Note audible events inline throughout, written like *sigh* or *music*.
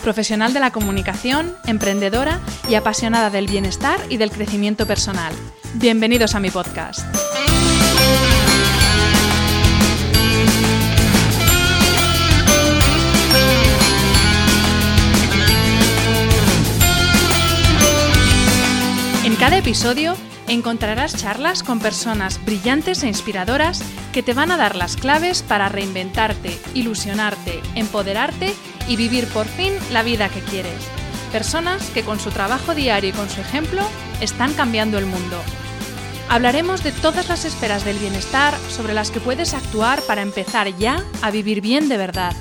profesional de la comunicación, emprendedora y apasionada del bienestar y del crecimiento personal. Bienvenidos a mi podcast. En cada episodio encontrarás charlas con personas brillantes e inspiradoras que te van a dar las claves para reinventarte, ilusionarte, empoderarte y vivir por fin la vida que quieres. Personas que con su trabajo diario y con su ejemplo están cambiando el mundo. Hablaremos de todas las esferas del bienestar sobre las que puedes actuar para empezar ya a vivir bien de verdad.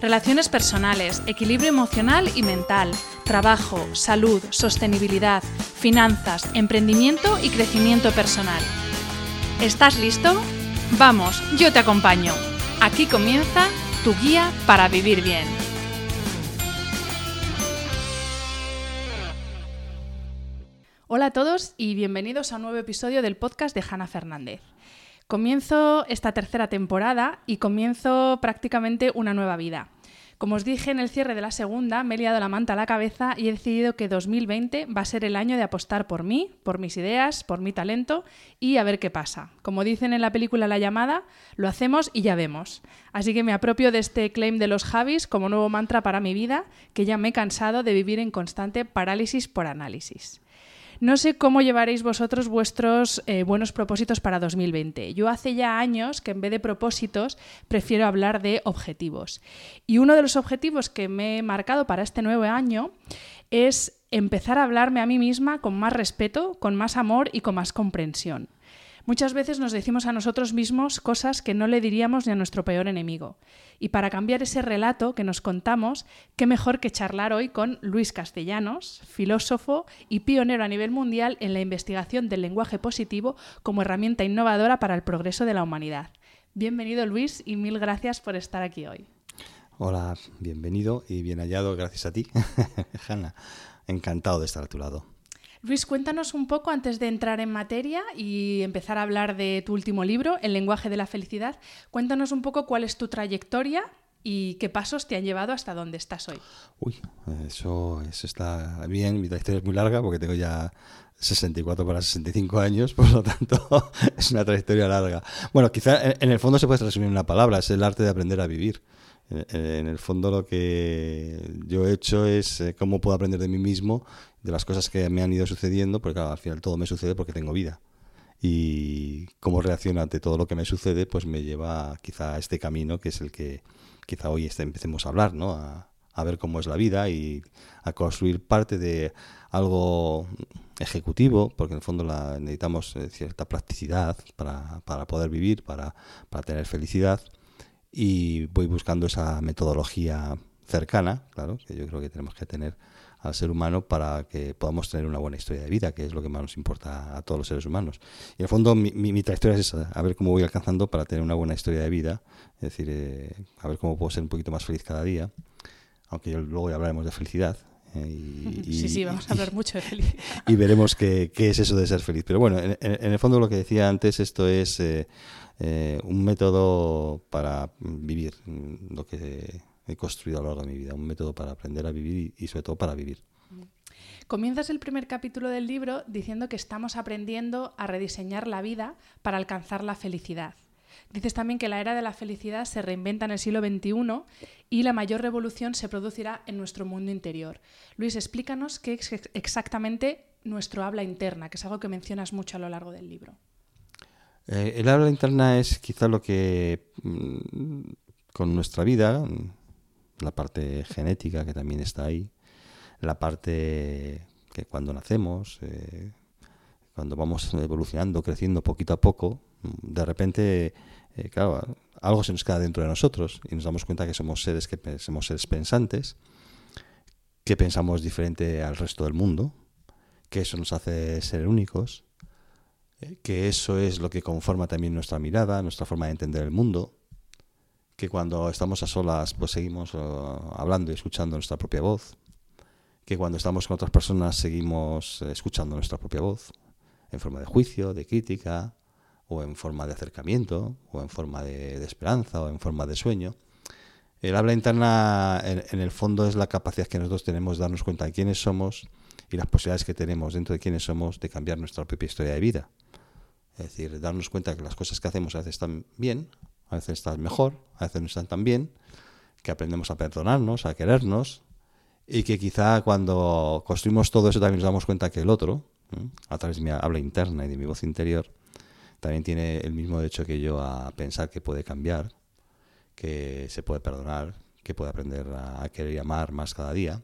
Relaciones personales, equilibrio emocional y mental, trabajo, salud, sostenibilidad, finanzas, emprendimiento y crecimiento personal. ¿Estás listo? Vamos, yo te acompaño. Aquí comienza tu guía para vivir bien. Hola a todos y bienvenidos a un nuevo episodio del podcast de Hanna Fernández. Comienzo esta tercera temporada y comienzo prácticamente una nueva vida. Como os dije en el cierre de la segunda, me he liado la manta a la cabeza y he decidido que 2020 va a ser el año de apostar por mí, por mis ideas, por mi talento y a ver qué pasa. Como dicen en la película La llamada, lo hacemos y ya vemos. Así que me apropio de este claim de los Javis como nuevo mantra para mi vida, que ya me he cansado de vivir en constante parálisis por análisis. No sé cómo llevaréis vosotros vuestros eh, buenos propósitos para 2020. Yo hace ya años que en vez de propósitos prefiero hablar de objetivos. Y uno de los objetivos que me he marcado para este nuevo año es empezar a hablarme a mí misma con más respeto, con más amor y con más comprensión. Muchas veces nos decimos a nosotros mismos cosas que no le diríamos ni a nuestro peor enemigo. Y para cambiar ese relato que nos contamos, qué mejor que charlar hoy con Luis Castellanos, filósofo y pionero a nivel mundial en la investigación del lenguaje positivo como herramienta innovadora para el progreso de la humanidad. Bienvenido Luis y mil gracias por estar aquí hoy. Hola, bienvenido y bien hallado, gracias a ti, *laughs* Hanna. Encantado de estar a tu lado. Luis, cuéntanos un poco antes de entrar en materia y empezar a hablar de tu último libro, El lenguaje de la felicidad. Cuéntanos un poco cuál es tu trayectoria y qué pasos te han llevado hasta donde estás hoy. Uy, eso, está bien. Mi trayectoria es muy larga porque tengo ya 64 para 65 años, *laughs* por lo tanto *laughs* es una trayectoria larga. Bueno, quizá en el fondo se puede resumir en una palabra, es el arte de aprender a vivir. En el fondo lo que yo he hecho es eh, cómo puedo aprender de mí mismo de las cosas que me han ido sucediendo, porque al final todo me sucede porque tengo vida. Y cómo reacciono ante todo lo que me sucede, pues me lleva quizá a este camino que es el que quizá hoy este, empecemos a hablar, ¿no? A, ver cómo es la vida y a construir parte de algo ejecutivo, porque en el fondo la, necesitamos eh, cierta practicidad para, para poder vivir, para, para tener felicidad. Y voy buscando esa metodología cercana, claro, que yo creo que tenemos que tener al ser humano para que podamos tener una buena historia de vida, que es lo que más nos importa a todos los seres humanos. Y en el fondo mi, mi, trayectoria es esa, a ver cómo voy alcanzando para tener una buena historia de vida, es decir, eh, a ver cómo puedo ser un poquito más feliz cada día, aunque luego ya hablaremos de felicidad. Eh, y, *laughs* sí, sí, vamos a hablar mucho de felicidad. Y veremos qué, qué, es eso de ser feliz. Pero bueno, en, en, el fondo lo que decía antes, esto es eh, un método para vivir, lo que he construido a lo largo de mi vida, un método para aprender a vivir y, sobre todo para vivir. Comienzas el primer capítulo del libro diciendo que estamos aprendiendo a rediseñar la vida para alcanzar la felicidad. Dices también que la era de la felicidad se reinventa en el siglo XXI y la mayor revolución se producirá en nuestro mundo interior. Luis, explícanos qué es exactamente nuestro habla interna, que es algo que mencionas mucho a lo largo del libro. Eh, el habla interna es quizá lo que mm, con nuestra vida, la parte genética que también está ahí, la parte que cuando nacemos, eh, cuando vamos evolucionando, creciendo poquito a poco, de repente, eh, algo se nos queda dentro de nosotros y nos damos cuenta que somos seres que somos seres pensantes, que pensamos diferente al resto del mundo, que eso nos hace ser únicos, eh, que eso es lo que conforma también nuestra mirada, nuestra forma de entender el mundo, que cuando estamos a solas pues seguimos hablando y escuchando nuestra propia voz, que cuando estamos con otras personas seguimos eh, escuchando nuestra propia voz, en forma de juicio, de crítica, o en forma de acercamiento, o en forma de, esperanza, o en forma de sueño. El habla interna, en, el fondo, es la capacidad que nosotros tenemos de darnos cuenta de quiénes somos y las posibilidades que tenemos dentro de quiénes somos de cambiar nuestra propia historia de vida. Es decir, darnos cuenta que las cosas que hacemos a veces están bien, a veces están mejor, a veces no están tan bien, que aprendemos a perdonarnos, a querernos, y que quizá cuando construimos todo eso también nos damos cuenta que el otro, a través de mi habla interna y de mi voz interior, también tiene el mismo derecho que yo a pensar que puede cambiar, que se puede perdonar, que puede aprender a querer y amar más cada día.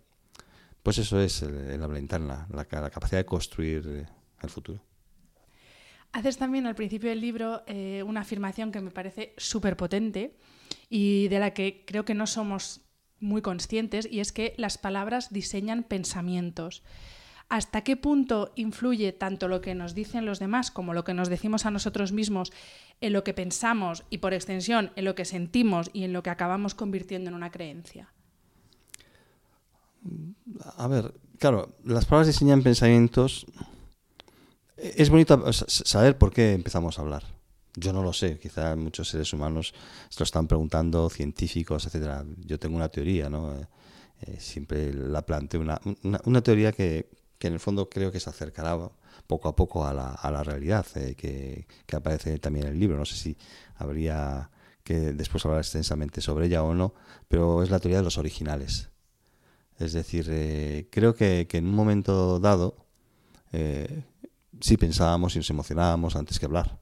Pues eso es el, habla interna, la, capacidad de construir el futuro. Haces también al principio del libro eh, una afirmación que me parece súper potente y de la que creo que no somos muy conscientes, y es que las palabras diseñan pensamientos hasta qué punto influye tanto lo que nos dicen los demás como lo que nos decimos a nosotros mismos en lo que pensamos y por extensión en lo que sentimos y en lo que acabamos convirtiendo en una creencia. A ver, claro, las palabras diseñan pensamientos. Es bonito saber por qué empezamos a hablar. Yo no lo sé, quizá muchos seres humanos se lo están preguntando, científicos, etcétera. Yo tengo una teoría, ¿no? Eh, eh, siempre la planteo, una, una teoría que, que en el fondo creo que se acercará poco a poco a la, a la realidad, eh, que, aparece también en el libro. No sé si habría que después hablar extensamente sobre ella o no, pero es la teoría de los originales. Es decir, eh, creo que, en un momento dado sí pensábamos y nos emocionábamos antes que hablar.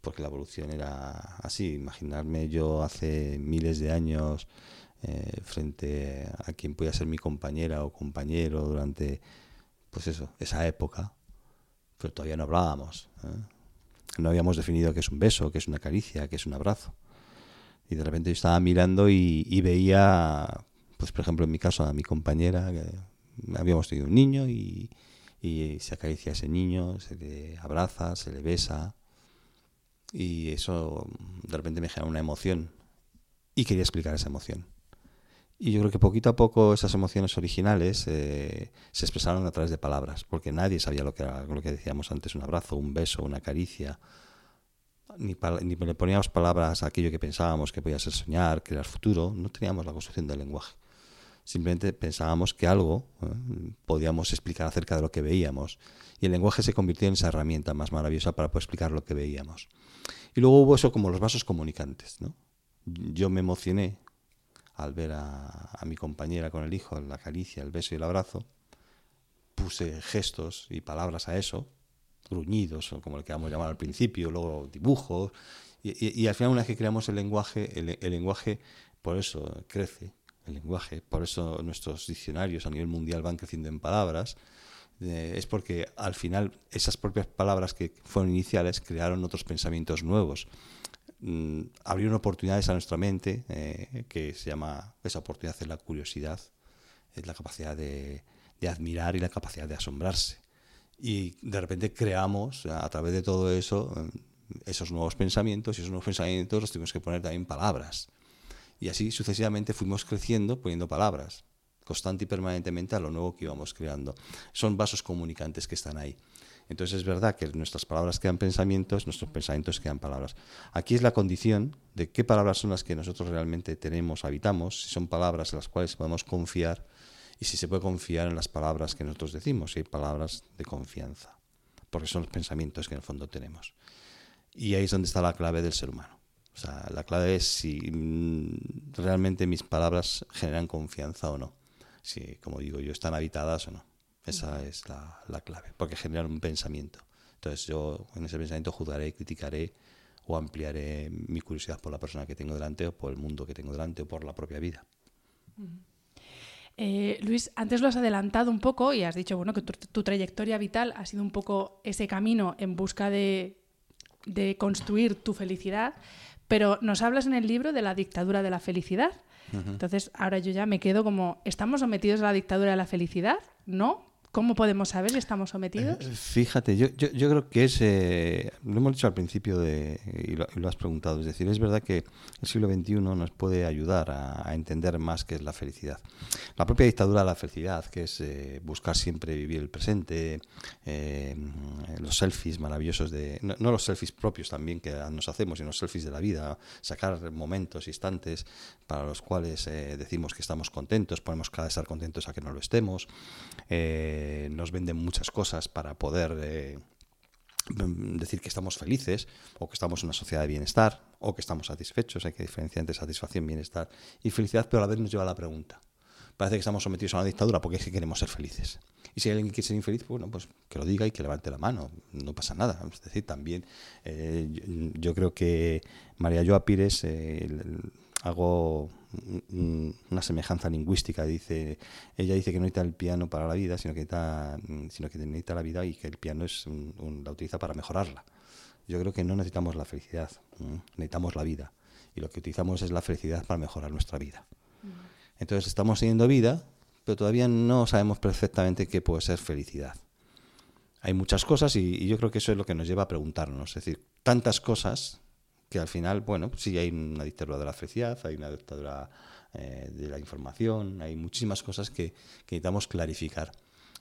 porque la evolución era así. Imaginarme yo hace miles de años eh, frente a quien pueda ser mi compañera o compañero durante, pues eso, esa época, pero todavía no hablábamos. ¿eh? No habíamos definido qué es un beso, qué es una caricia, qué es un abrazo. Y de repente yo estaba mirando y, veía, pues por ejemplo en mi caso, a mi compañera, que habíamos tenido un niño y, y se acaricia a ese niño, se le abraza, se le besa. Y eso de repente me genera una emoción. Y quería explicar esa emoción. Y yo creo que poquito a poco esas emociones originales eh, se expresaron a través de palabras, porque nadie sabía lo que era lo que decíamos antes, un abrazo, un beso, una caricia. Ni, ni le poníamos palabras a aquello que pensábamos que podía ser soñar, crear futuro, no teníamos la construcción del lenguaje. Simplemente pensábamos que algo eh, podíamos explicar acerca de lo que veíamos. Y el lenguaje se convirtió en esa herramienta más maravillosa para poder explicar lo que veíamos. Y luego hubo eso como los vasos comunicantes. ¿no? Yo me emocioné al ver a, mi compañera con el hijo, la caricia, el beso y el abrazo, puse gestos y palabras a eso, gruñidos, o como le queramos llamar al principio, luego dibujos, y, al final una vez que creamos el lenguaje, el, lenguaje por eso crece, el lenguaje, por eso nuestros diccionarios a nivel mundial van creciendo en palabras, eh, es porque al final esas propias palabras que fueron iniciales crearon otros pensamientos nuevos. Mm, abrieron oportunidades a nuestra mente, eh, que se llama, esa oportunidad es la curiosidad, es la capacidad de, admirar y la capacidad de asombrarse. Y de repente creamos a través de todo eso mm, esos nuevos pensamientos y esos nuevos pensamientos los tuvimos que poner también palabras. Y así sucesivamente fuimos creciendo poniendo palabras, constante y permanentemente a lo nuevo que íbamos creando. Son vasos comunicantes que están ahí. Entonces es verdad que nuestras palabras quedan pensamientos, nuestros pensamientos quedan palabras. Aquí es la condición de qué palabras son las que nosotros realmente tenemos, habitamos, si son palabras en las cuales podemos confiar y si se puede confiar en las palabras que nosotros decimos, si hay palabras de confianza, porque son los pensamientos que en el fondo tenemos. Y ahí es donde está la clave del ser humano. O sea, la clave es si mm, realmente mis palabras generan confianza o no. Si, como digo yo, están habitadas o no. Esa es la, clave, porque generan un pensamiento. Entonces yo en ese pensamiento juzgaré, criticaré o ampliaré mi curiosidad por la persona que tengo delante o por el mundo que tengo delante o por la propia vida. Eh, Luis, antes lo has adelantado un poco y has dicho bueno, que tu, tu trayectoria vital ha sido un poco ese camino en busca de, de construir tu felicidad, pero nos hablas en el libro de la dictadura de la felicidad. Entonces, ahora yo ya me quedo como, ¿estamos sometidos a la dictadura de la felicidad? ¿No? ¿Cómo podemos saber si estamos sometidos? Eh, Fíjate, yo, yo, creo que es, eh, lo hemos dicho al principio de, y, lo, has preguntado, es decir, es verdad que el siglo XXI nos puede ayudar a, entender más qué es la felicidad. La propia dictadura de la felicidad, que es eh, buscar siempre vivir el presente, los selfies maravillosos de, no, los selfies propios también que nos hacemos, sino los selfies de la vida, sacar momentos, instantes para los cuales decimos que estamos contentos, ponemos cada estar contentos a que no lo estemos. Nos venden muchas cosas para poder eh, decir que estamos felices o que estamos en una sociedad de bienestar o que estamos satisfechos. Hay que diferenciar entre satisfacción, bienestar y felicidad, pero a la vez nos lleva a la pregunta. Parece que estamos sometidos a una dictadura porque es que queremos ser felices. Y si hay alguien que quiere ser infeliz, bueno, pues que lo diga y que levante la mano. No pasa nada. Es decir, también eh, yo, creo que María Joa Pires, eh, el, hago una semejanza lingüística. Dice, ella dice que no necesita el piano para la vida, sino que necesita, sino que necesita la vida y que el piano es un, un, la utiliza para mejorarla. Yo creo que no necesitamos la felicidad, necesitamos la vida. Y lo que utilizamos es la felicidad para mejorar nuestra vida. Entonces estamos teniendo vida, pero todavía no sabemos perfectamente qué puede ser felicidad. Hay muchas cosas y, y yo creo que eso es lo que nos lleva a preguntarnos. Es decir, tantas cosas que al final, bueno, sí hay una dictadura de la felicidad, hay una dictadura eh, de la información, hay muchísimas cosas que, que, necesitamos clarificar.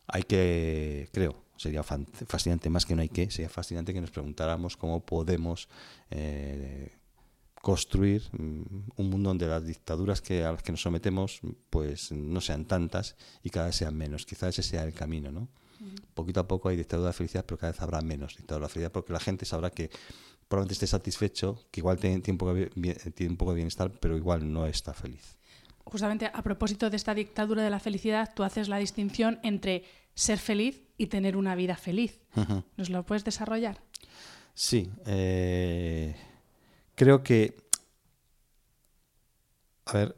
Hay que, creo, sería fascinante, más que no hay que, sería fascinante que nos preguntáramos cómo podemos eh, construir mm, un mundo donde las dictaduras que, a las que nos sometemos pues no sean tantas y cada vez sean menos. Quizás ese sea el camino, ¿no? Poquito a poco hay dictadura de felicidad, pero cada vez habrá menos dictadura de la felicidad porque la gente sabrá que probablemente esté satisfecho, que igual tiene, tiene, un poco de, tiene un poco de bienestar, pero igual no está feliz. Justamente a propósito de esta dictadura de la felicidad, tú haces la distinción entre ser feliz y tener una vida feliz. ¿Nos lo puedes desarrollar? Sí. Eh, creo que. A ver,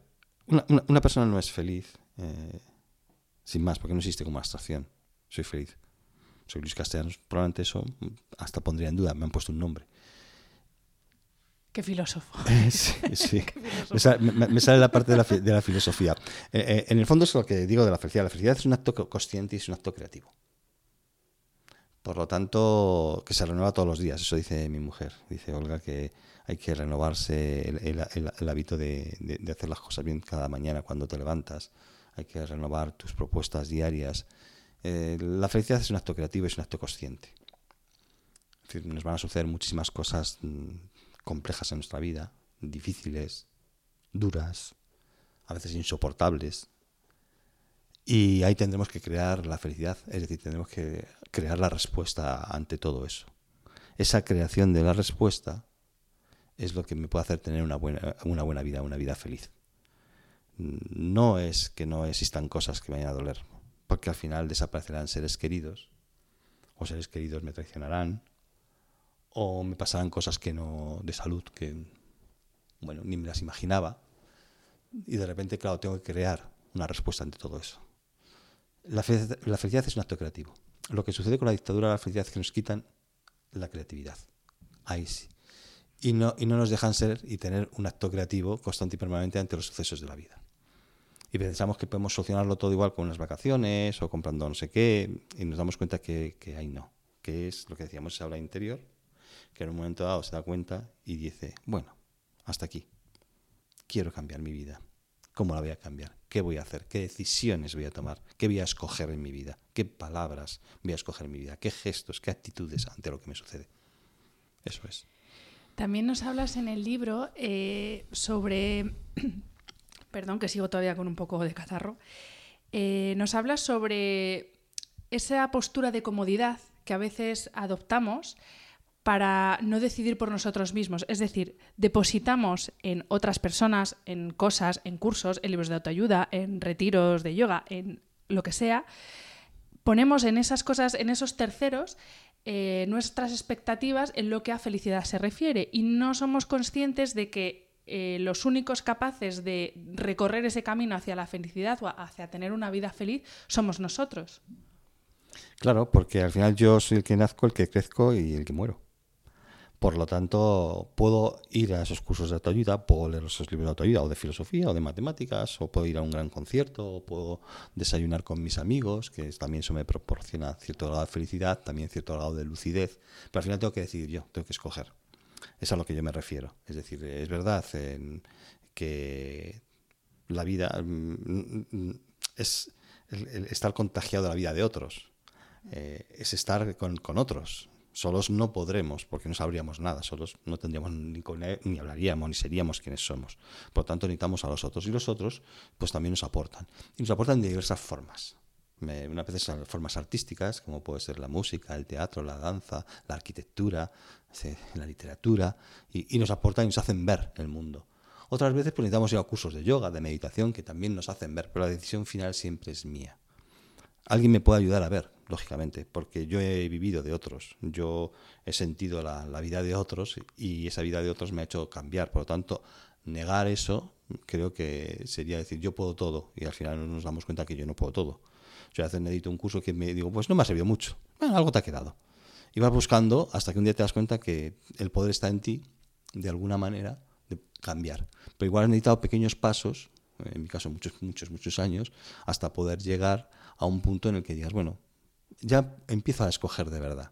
una, una, una persona no es feliz, eh, sin más, porque no existe como abstracción. Soy feliz. Soy Luis Castellanos. Probablemente eso hasta pondría en duda. Me han puesto un nombre. Qué filósofo. *laughs* sí, *laughs* sí. Qué filósofo. Me, sale, me, me, sale, la parte de la, de la filosofía. Eh, eh, en el fondo es lo que digo de la felicidad. La felicidad es un acto consciente y es un acto creativo. Por lo tanto, que se renueva todos los días. Eso dice mi mujer. Dice Olga que hay que renovarse el, el, el, el hábito de, de, de, hacer las cosas bien cada mañana cuando te levantas. Hay que renovar tus propuestas diarias. Eh, la felicidad es un acto creativo y es un acto consciente. Es decir, nos van a suceder muchísimas cosas mm, complejas en nuestra vida, difíciles, duras, a veces insoportables. Y ahí tendremos que crear la felicidad, es decir, tendremos que crear la respuesta ante todo eso. Esa creación de la respuesta es lo que me puede hacer tener una buena, una buena vida, una vida feliz. No es que no existan cosas que me vayan a doler, porque al final desaparecerán seres queridos, o seres queridos me traicionarán, o me pasarán cosas que no de salud que bueno ni me las imaginaba. Y de repente claro tengo que crear una respuesta ante todo eso. La, fe la felicidad es un acto creativo. Lo que sucede con la dictadura la felicidad es que nos quitan la creatividad. Ahí sí. Y no, y no nos dejan ser y tener un acto creativo constante y permanente ante los sucesos de la vida. Y pensamos que podemos solucionarlo todo igual con unas vacaciones o comprando no sé qué y nos damos cuenta que, que ahí no que es lo que decíamos esa habla interior que en un momento dado se da cuenta y dice, bueno, hasta aquí, quiero cambiar mi vida. ¿Cómo la voy a cambiar? ¿Qué voy a hacer? ¿Qué decisiones voy a tomar? ¿Qué voy a escoger en mi vida? ¿Qué palabras voy a escoger en mi vida? ¿Qué gestos? ¿Qué actitudes ante lo que me sucede? Eso es. También nos hablas en el libro eh, sobre, *clears throat* perdón que sigo todavía con un poco de catarro, eh, nos hablas sobre esa postura de comodidad que a veces adoptamos para no decidir por nosotros mismos. Es decir, depositamos en otras personas, en cosas, en cursos, en libros de autoayuda, en retiros de yoga, en lo que sea, ponemos en esas cosas, en esos terceros, eh, nuestras expectativas en lo que a felicidad se refiere y no somos conscientes de que eh, los únicos capaces de recorrer ese camino hacia la felicidad o hacia tener una vida feliz somos nosotros. Claro, porque al final yo soy el que nazco, el que crezco y el que muero. Por lo tanto, puedo ir a esos cursos de autoayuda, puedo leer esos libros de autoayuda, o de filosofía, o de matemáticas, o puedo ir a un gran concierto, o puedo desayunar con mis amigos, que también eso me proporciona cierto grado de felicidad, también cierto grado de lucidez. Pero al final tengo que decidir yo, tengo que escoger. Es a lo que yo me refiero. Es decir, es verdad que la vida mm, es estar contagiado de la vida de otros. Eh, es estar con otros, Solos no podremos, porque no sabríamos nada, solos no tendríamos ni, hablaríamos, ni seríamos quienes somos. Por tanto, necesitamos a los otros. Y los otros, pues también nos aportan. Y nos aportan de diversas formas. Una vez formas artísticas, como puede ser la música, el teatro, la danza, la arquitectura, la literatura, y, nos aportan y nos hacen ver el mundo. Otras veces pues, necesitamos ir a cursos de yoga, de meditación, que también nos hacen ver, pero la decisión final siempre es mía. Alguien me puede ayudar a ver, lógicamente, porque yo he vivido de otros, yo he sentido la, vida de otros y esa vida de otros me ha hecho cambiar. Por lo tanto, negar eso creo que sería decir yo puedo todo y al final nos damos cuenta que yo no puedo todo. Yo a necesito un curso que me digo, pues no me ha servido mucho, bueno, algo te ha quedado. Y vas buscando hasta que un día te das cuenta que el poder está en ti, de alguna manera, de cambiar. Pero igual has necesitado pequeños pasos, en mi caso muchos, muchos, muchos años, hasta poder llegar a un punto en el que digas, bueno, ya empiezo a escoger de verdad.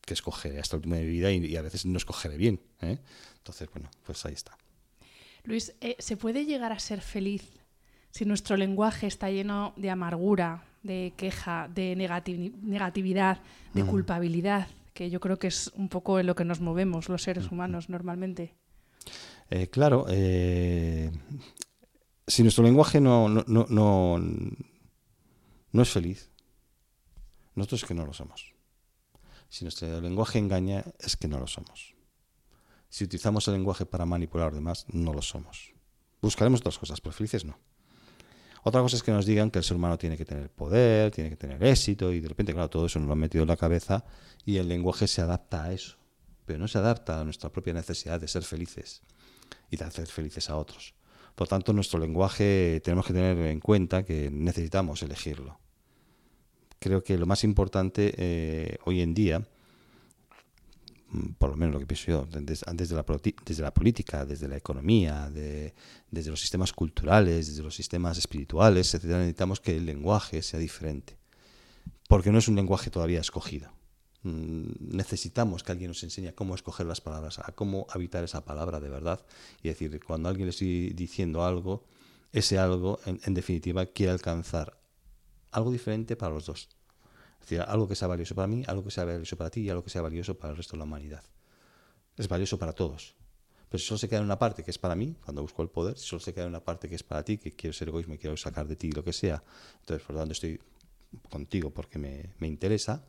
Que escogeré hasta el último de mi vida y, a veces no escogeré bien. ¿eh? Entonces, bueno, pues ahí está. Luis, eh, ¿se puede llegar a ser feliz si nuestro lenguaje está lleno de amargura, de queja, de negatividad, de culpabilidad? Que yo creo que es un poco en lo que nos movemos los seres humanos normalmente. Eh, claro, si nuestro lenguaje no, no, no, no es feliz, nosotros es que no lo somos. Si nuestro lenguaje engaña, es que no lo somos. Si utilizamos el lenguaje para manipular a los demás, no lo somos. Buscaremos otras cosas, pero felices no. Otra cosa es que nos digan que el ser humano tiene que tener poder, tiene que tener éxito, y de repente, claro, todo eso nos lo han metido en la cabeza y el lenguaje se adapta a eso. Pero no se adapta a nuestra propia necesidad de ser felices y de hacer felices a otros. Por tanto, nuestro lenguaje tenemos que tener en cuenta que necesitamos elegirlo creo que lo más importante eh, hoy en día, mm, por lo menos lo que pienso yo, desde, la, política, desde la economía, desde los sistemas culturales, desde los sistemas espirituales, etc., necesitamos que el lenguaje sea diferente, porque no es un lenguaje todavía escogido. Mm, necesitamos que alguien nos enseñe cómo escoger las palabras, a cómo habitar esa palabra de verdad. Y decir, cuando alguien le estoy diciendo algo, ese algo, en definitiva, quiere alcanzar algo diferente para los dos. Es decir, algo que sea valioso para mí, algo que sea valioso para ti y algo que sea valioso para el resto de la humanidad. Es valioso para todos. Pero si solo se queda en una parte que es para mí, cuando busco el poder, si solo se queda en una parte que es para ti, que quiero ser egoísmo y quiero sacar de ti lo que sea, entonces por lo tanto estoy contigo porque me, me interesa,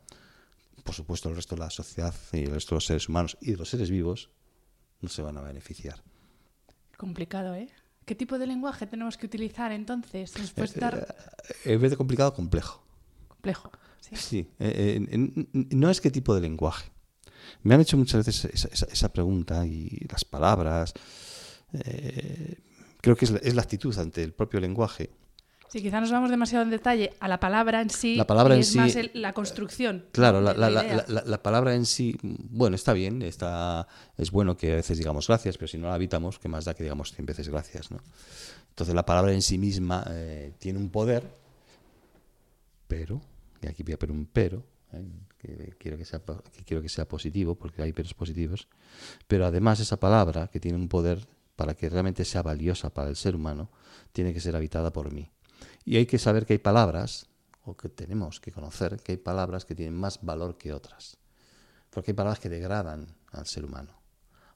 por supuesto el resto de la sociedad y el resto de los seres humanos y de los seres vivos no se van a beneficiar. Complicado, ¿eh? ¿Qué tipo de lenguaje tenemos que utilizar entonces? Estar... Eh, en vez de complicado, complejo. Complejo, sí. sí eh, eh, no es qué tipo de lenguaje. Me han hecho muchas veces esa, pregunta y las palabras. creo que es es la actitud ante el propio lenguaje Sí, quizá nos vamos demasiado en detalle a la palabra en sí. La palabra y en es sí. Más la construcción. Claro, la, la, palabra en sí, bueno, está bien, está, es bueno que a veces digamos gracias, pero si no la habitamos, ¿qué más da que digamos 100 veces gracias? ¿no? Entonces la palabra en sí misma eh, tiene un poder, pero, y aquí voy a poner un pero, ¿eh? que, quiero que, sea, que quiero que sea positivo, porque hay peros positivos, pero además esa palabra que tiene un poder para que realmente sea valiosa para el ser humano, tiene que ser habitada por mí. Y hay que saber que hay palabras, o que tenemos que conocer, que hay palabras que tienen más valor que otras. Porque hay palabras que degradan al ser humano.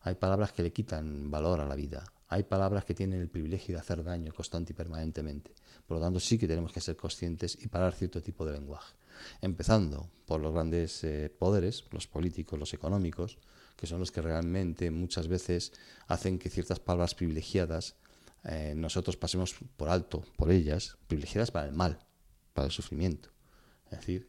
Hay palabras que le quitan valor a la vida. Hay palabras que tienen el privilegio de hacer daño constante y permanentemente. Por lo tanto, sí que tenemos que ser conscientes y parar cierto tipo de lenguaje. Empezando por los grandes eh, poderes, los políticos, los económicos, que son los que realmente muchas veces hacen que ciertas palabras privilegiadas eh, nosotros pasemos por alto por ellas, privilegiadas para el mal, para el sufrimiento. Es decir,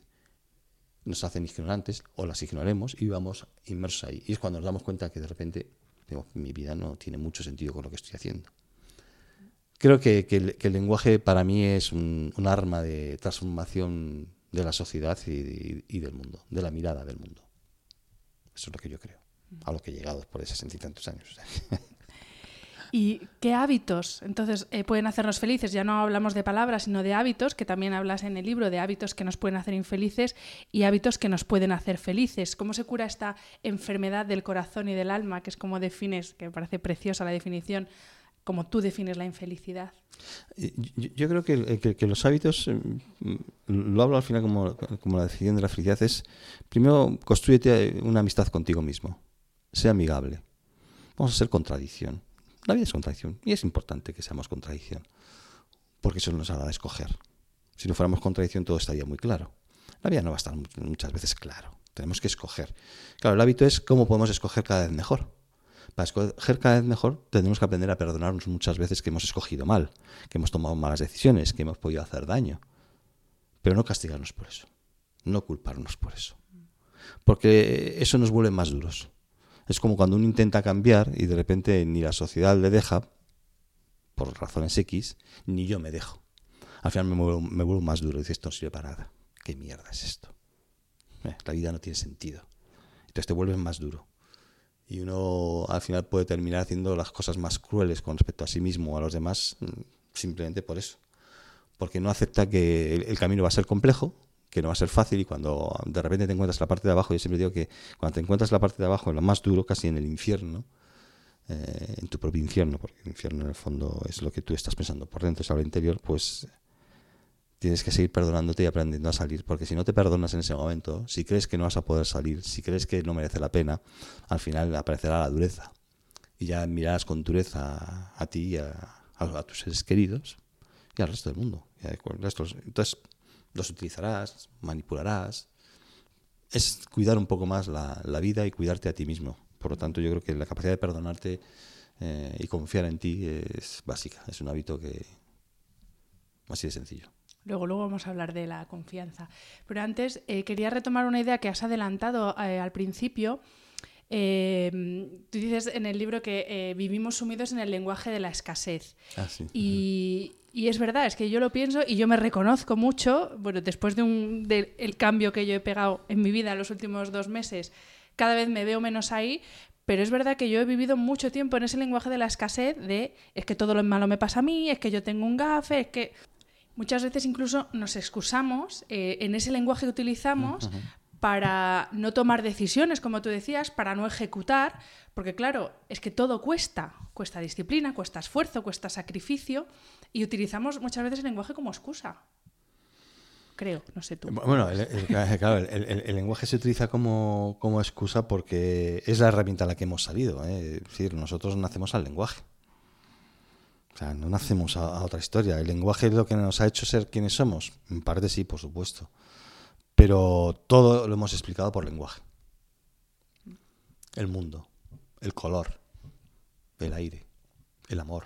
nos hacen ignorantes o las ignoremos y vamos inmersos ahí. Y es cuando nos damos cuenta que de repente Digo, mi vida no tiene mucho sentido con lo que estoy haciendo. Creo que, que el, lenguaje para mí es un, arma de transformación de la sociedad y, del mundo, de la mirada del mundo. Eso es lo que yo creo, a lo que he llegado por de sesenta tantos años. *laughs* ¿Y qué hábitos entonces eh, pueden hacernos felices? Ya no hablamos de palabras, sino de hábitos, que también hablas en el libro de hábitos que nos pueden hacer infelices y hábitos que nos pueden hacer felices. ¿Cómo se cura esta enfermedad del corazón y del alma, que es como defines, que me parece preciosa la definición, como tú defines la infelicidad? Eh, Yo, creo que, los hábitos, eh, mm, lo hablo al final como, la definición de la felicidad, es primero construyete una amistad contigo mismo, sea amigable. Vamos a ser contradicción. La vida es contradicción y es importante que seamos contradicción, porque eso nos hará de escoger. Si no fuéramos contradicción todo estaría muy claro. La vida no va a estar mu- muchas veces claro. Tenemos que escoger. Claro, el hábito es cómo podemos escoger cada vez mejor. Para escoger cada vez mejor tenemos que aprender a perdonarnos muchas veces que hemos escogido mal, que hemos tomado malas decisiones, que hemos podido hacer daño. Pero no castigarnos por eso, no culparnos por eso. Porque eso nos vuelve más duros. Es como cuando uno intenta cambiar y de repente ni la sociedad le deja, por razones X, ni yo me dejo. Al final me vuelvo, más duro y dices, esto no sirve para nada. ¿Qué mierda es esto? Eh, la vida no tiene sentido. Entonces te vuelves más duro y uno al final puede terminar haciendo las cosas más crueles con respecto a sí mismo o a los demás mm, simplemente por eso. Porque no acepta que el, el camino va a ser complejo, que no va a ser fácil y cuando de repente te encuentras en la parte de abajo, yo siempre digo que cuando te encuentras en la parte de abajo, en lo más duro, casi en el infierno, eh, en tu propio infierno, porque el infierno en el fondo es lo que tú estás pensando por dentro, es algo interior, pues tienes que seguir perdonándote y aprendiendo a salir, porque si no te perdonas en ese momento, si crees que no vas a poder salir, si crees que no merece la pena, al final aparecerá la dureza. Y ya mirarás con dureza a, ti a, a- a tus seres queridos y al resto del mundo. Y al resto- entonces los utilizarás, manipularás. Es cuidar un poco más la, vida y cuidarte a ti mismo. Por lo tanto, yo creo que la capacidad de perdonarte eh, y confiar en ti es básica. Es un hábito que así de sencillo. Luego, luego vamos a hablar de la confianza. Pero antes eh, quería retomar una idea que has adelantado eh, al principio. Eh, tú dices en el libro que eh, vivimos sumidos en el lenguaje de la escasez. Ah, sí. Y, y es verdad, es que yo lo pienso y yo me reconozco mucho, bueno, después de un, del el cambio que yo he pegado en mi vida en los últimos dos meses, cada vez me veo menos ahí, pero es verdad que yo he vivido mucho tiempo en ese lenguaje de la escasez de es que todo lo malo me pasa a mí, es que yo tengo un gafe, es que muchas veces incluso nos excusamos eh, en ese lenguaje que utilizamos para no tomar decisiones, como tú decías, para no ejecutar, porque claro, es que todo cuesta, cuesta disciplina, cuesta esfuerzo, cuesta sacrificio, y utilizamos muchas veces el lenguaje como excusa. Creo, no sé tú. Bueno, el, el- claro, el lenguaje se utiliza como, como excusa porque es la herramienta a la que hemos salido. ¿eh? Es decir, nosotros nacemos al lenguaje. O sea, no nacemos a, a otra historia. El lenguaje es lo que nos ha hecho ser quienes somos. En parte sí, por supuesto. Pero todo lo hemos explicado por lenguaje. El mundo, el color, el aire, el amor,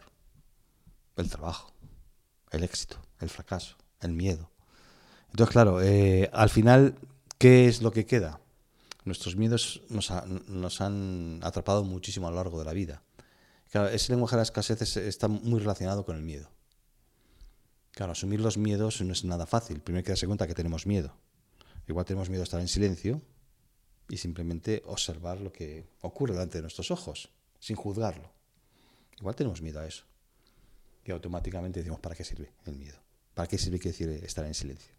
el trabajo, el éxito, el fracaso, el miedo. Entonces, claro, eh, al final, ¿qué es lo que queda? Nuestros miedos nos, ha- nos han atrapado muchísimo a lo largo de la vida. Claro, ese lenguaje de la escasez es- está muy relacionado con el miedo. Claro, asumir los miedos no es nada fácil. Primero hay que darse cuenta que tenemos miedo. Igual tenemos miedo a estar en silencio y simplemente observar lo que ocurre delante de nuestros ojos, sin juzgarlo. Igual tenemos miedo a eso. Y automáticamente decimos, ¿para qué sirve el miedo? ¿Para qué sirve decir estar en silencio?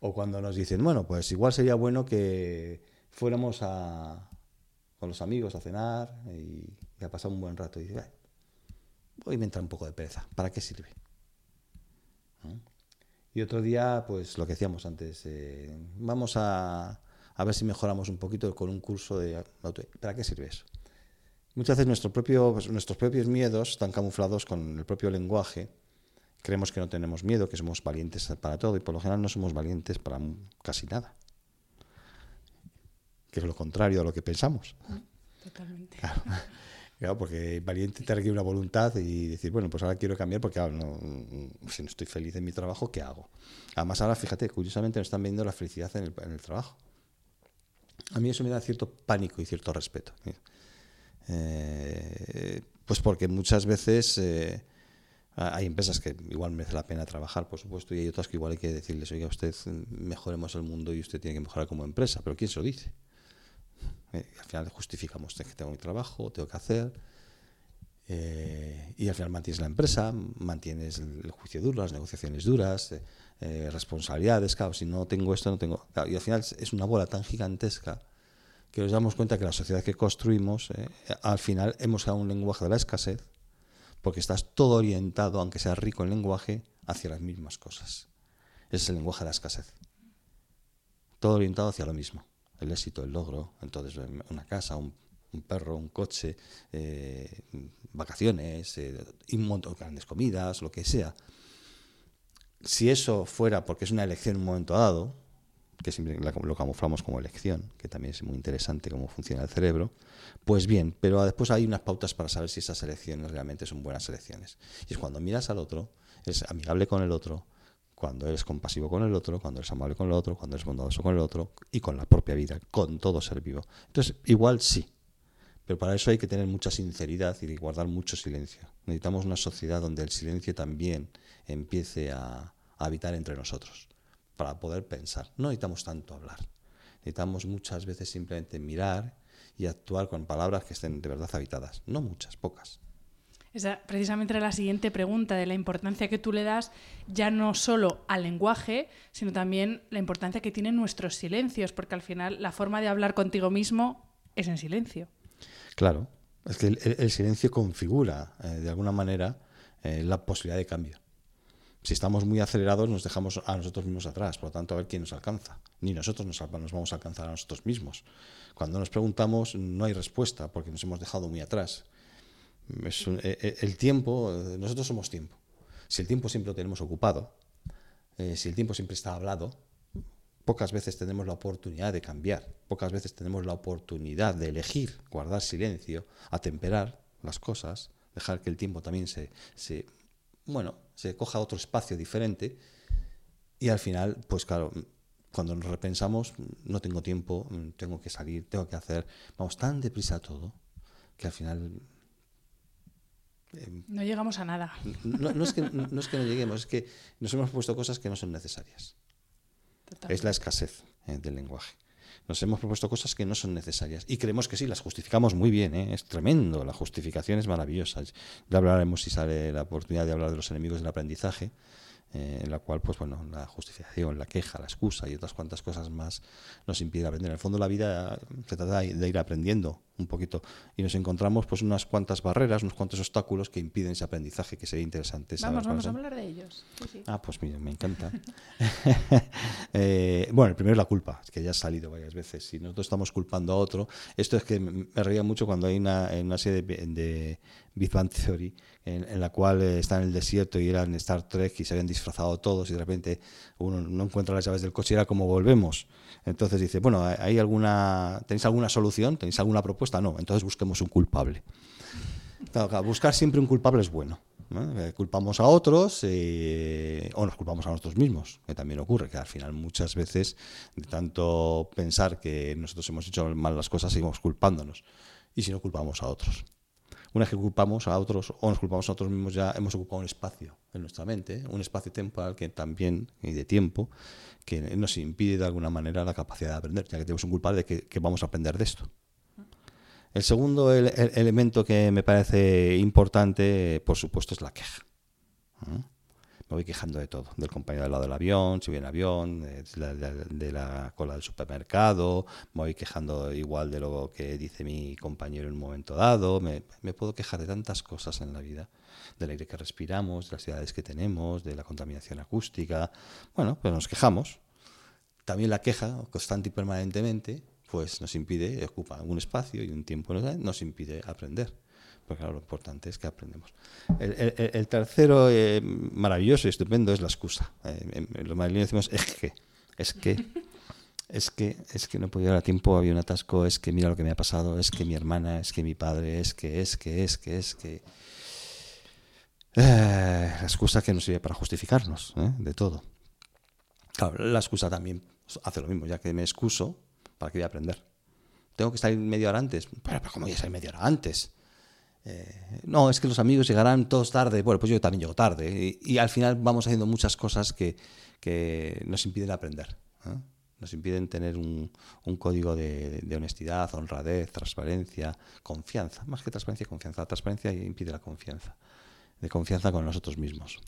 O cuando nos dicen, bueno, pues igual sería bueno que fuéramos con los amigos a cenar y, a pasar un buen rato. Y dice, "Bueno, hoy me entra un poco de pereza, ¿para qué sirve? Y otro día, pues lo que decíamos antes, eh, vamos a, a ver si mejoramos un poquito con un curso de auto. ¿Para qué sirve eso? Muchas veces nuestro propio, pues, nuestros propios miedos están camuflados con el propio lenguaje. Creemos que no tenemos miedo, que somos valientes para todo y por lo general no somos valientes para casi nada. Que es lo contrario a lo que pensamos. Totalmente. Claro, porque valiente te requiere una voluntad y decir, bueno, pues ahora quiero cambiar porque claro, no, mm, si no estoy feliz en mi trabajo, ¿qué hago? Además ahora, fíjate, curiosamente nos están viendo la felicidad en el, en el trabajo. A mí eso me da cierto pánico y cierto respeto. Eh, pues porque muchas veces eh, hay empresas que igual merece la pena trabajar, por supuesto, y hay otras que igual hay que decirles, oiga, usted mejoremos el mundo y usted tiene que mejorar como empresa, pero ¿quién se lo dice? Eh, al final justificamos que tengo mi trabajo, tengo que hacer, y al final mantienes la empresa, mantienes el, juicio duro, las negociaciones duras, responsabilidades, claro, si no tengo esto, no tengo... y al final es una bola tan gigantesca que nos damos cuenta que la sociedad que construimos, eh, al final hemos creado un lenguaje de la escasez, porque estás todo orientado, aunque sea rico en lenguaje, hacia las mismas cosas. Ese es el lenguaje de la escasez. Todo orientado hacia lo mismo. El éxito, el logro, entonces una casa, un, perro, un coche, eh, vacaciones, eh, un montón de grandes comidas, lo que sea. Si eso fuera porque es una elección en un momento dado, que siempre lo camuflamos como elección, que también es muy interesante cómo funciona el cerebro, pues bien, pero después hay unas pautas para saber si esas elecciones realmente son buenas elecciones. Y es cuando miras al otro, eres amigable con el otro, cuando eres compasivo con el otro, cuando eres amable con el otro, cuando eres bondadoso con el otro y con la propia vida, con todo ser vivo. Entonces, igual sí, pero para eso hay que tener mucha sinceridad y guardar mucho silencio. Necesitamos una sociedad donde el silencio también empiece a habitar entre nosotros para poder pensar. No necesitamos tanto hablar. Necesitamos muchas veces simplemente mirar y actuar con palabras que estén de verdad habitadas. No muchas, pocas. Esa precisamente era la siguiente pregunta de la importancia que tú le das ya no solo al lenguaje, sino también la importancia que tienen nuestros silencios, porque al final la forma de hablar contigo mismo es en silencio. Claro, es que el, silencio configura eh, de alguna manera eh, la posibilidad de cambio si estamos muy acelerados nos dejamos a nosotros mismos atrás, por lo tanto a ver quién nos alcanza. Ni nosotros nos, vamos a alcanzar a nosotros mismos. Cuando nos preguntamos no hay respuesta porque nos hemos dejado muy atrás. E, e, el tiempo, nosotros somos tiempo. Si el tiempo siempre lo tenemos ocupado, eh, si el tiempo siempre está hablado, pocas veces tenemos la oportunidad de cambiar, pocas veces tenemos la oportunidad de elegir, guardar silencio, atemperar las cosas, dejar que el tiempo también se, se bueno, se coja otro espacio diferente y al final, pues claro, cuando nos repensamos, no tengo tiempo, tengo que salir, tengo que hacer, vamos tan deprisa todo que al final... No llegamos a nada. No, es que, no, es que, no lleguemos, es que nos hemos puesto cosas que no son necesarias. Es la escasez eh, del lenguaje. Nos hemos propuesto cosas que no son necesarias y creemos que sí, las justificamos muy bien, ¿eh? es tremendo, la justificación es maravillosa. Ya hablaremos si sale la oportunidad de hablar de los enemigos del aprendizaje, eh, en la cual, pues bueno, la justificación, la queja, la excusa y otras cuantas cosas más nos impide aprender. En el fondo, la vida se trata de ir aprendiendo un poquito y nos encontramos pues unas cuantas barreras, unos cuantos obstáculos que impiden ese aprendizaje que sería interesante. Vamos, vamos a hablar de ellos. Ah, pues mira, me encanta. *laughs* eh, bueno, el primero es la culpa, que ya ha salido varias veces. Si nosotros estamos culpando a otro, esto es que me reía mucho cuando hay una, una serie de, de Big Bang Theory en, la cual eh, están en el desierto y eran Star Trek y se habían disfrazado todos y de repente uno no encuentra las llaves del coche era como volvemos. Entonces dice, bueno, ¿hay alguna, ¿tenéis alguna solución? ¿Tenéis alguna propuesta? No, entonces busquemos un culpable. buscar siempre un culpable es bueno. Eh, culpamos a otros eh, o nos culpamos a nosotros mismos, que también ocurre, que al final muchas veces de tanto pensar que nosotros hemos hecho mal las cosas, seguimos culpándonos. Y si no culpamos a otros. Una vez que culpamos a otros o nos culpamos a nosotros mismos, ya hemos ocupado un espacio en nuestra mente, un espacio temporal que también, y de tiempo, que nos impide de alguna manera la capacidad de aprender, ya que tenemos un culpable de que, vamos a aprender de esto. El segundo elemento que me parece importante, por supuesto, es la queja me voy quejando de todo, del compañero al lado del avión, voy en avión, de la, cola del supermercado, me voy quejando igual de lo que dice mi compañero en un momento dado, me, puedo quejar de tantas cosas en la vida, del aire que respiramos, de las ciudades que tenemos, de la contaminación acústica, bueno, pues nos quejamos. También la queja, constante y permanentemente, pues nos impide, ocupa un espacio y un tiempo, nos impide aprender. Porque claro, lo importante es que aprendemos. El, tercero, eh, maravilloso y estupendo, es la excusa. Eh, los madrileños decimos, es que, es que, es que, es que no llegar a tiempo, había un atasco, es que mira lo que me ha pasado, es que mi hermana, es que mi padre, es que, es que, es que, es que... Eh, la excusa que nos sirve para justificarnos de todo. La excusa también hace lo mismo, ya que me excuso, ¿para que voy a aprender? tengo que salir media hora antes. Pero, pero ¿cómo voy a salir media hora antes? Eh, no, es que los amigos llegarán todos tarde. Bueno, pues yo también llego tarde. Y, al final vamos haciendo muchas cosas que, nos impiden aprender. ¿eh? Nos impiden tener un, código de, honestidad, honradez, transparencia, confianza. Más que transparencia, confianza. La transparencia impide la confianza. De confianza con nosotros mismos.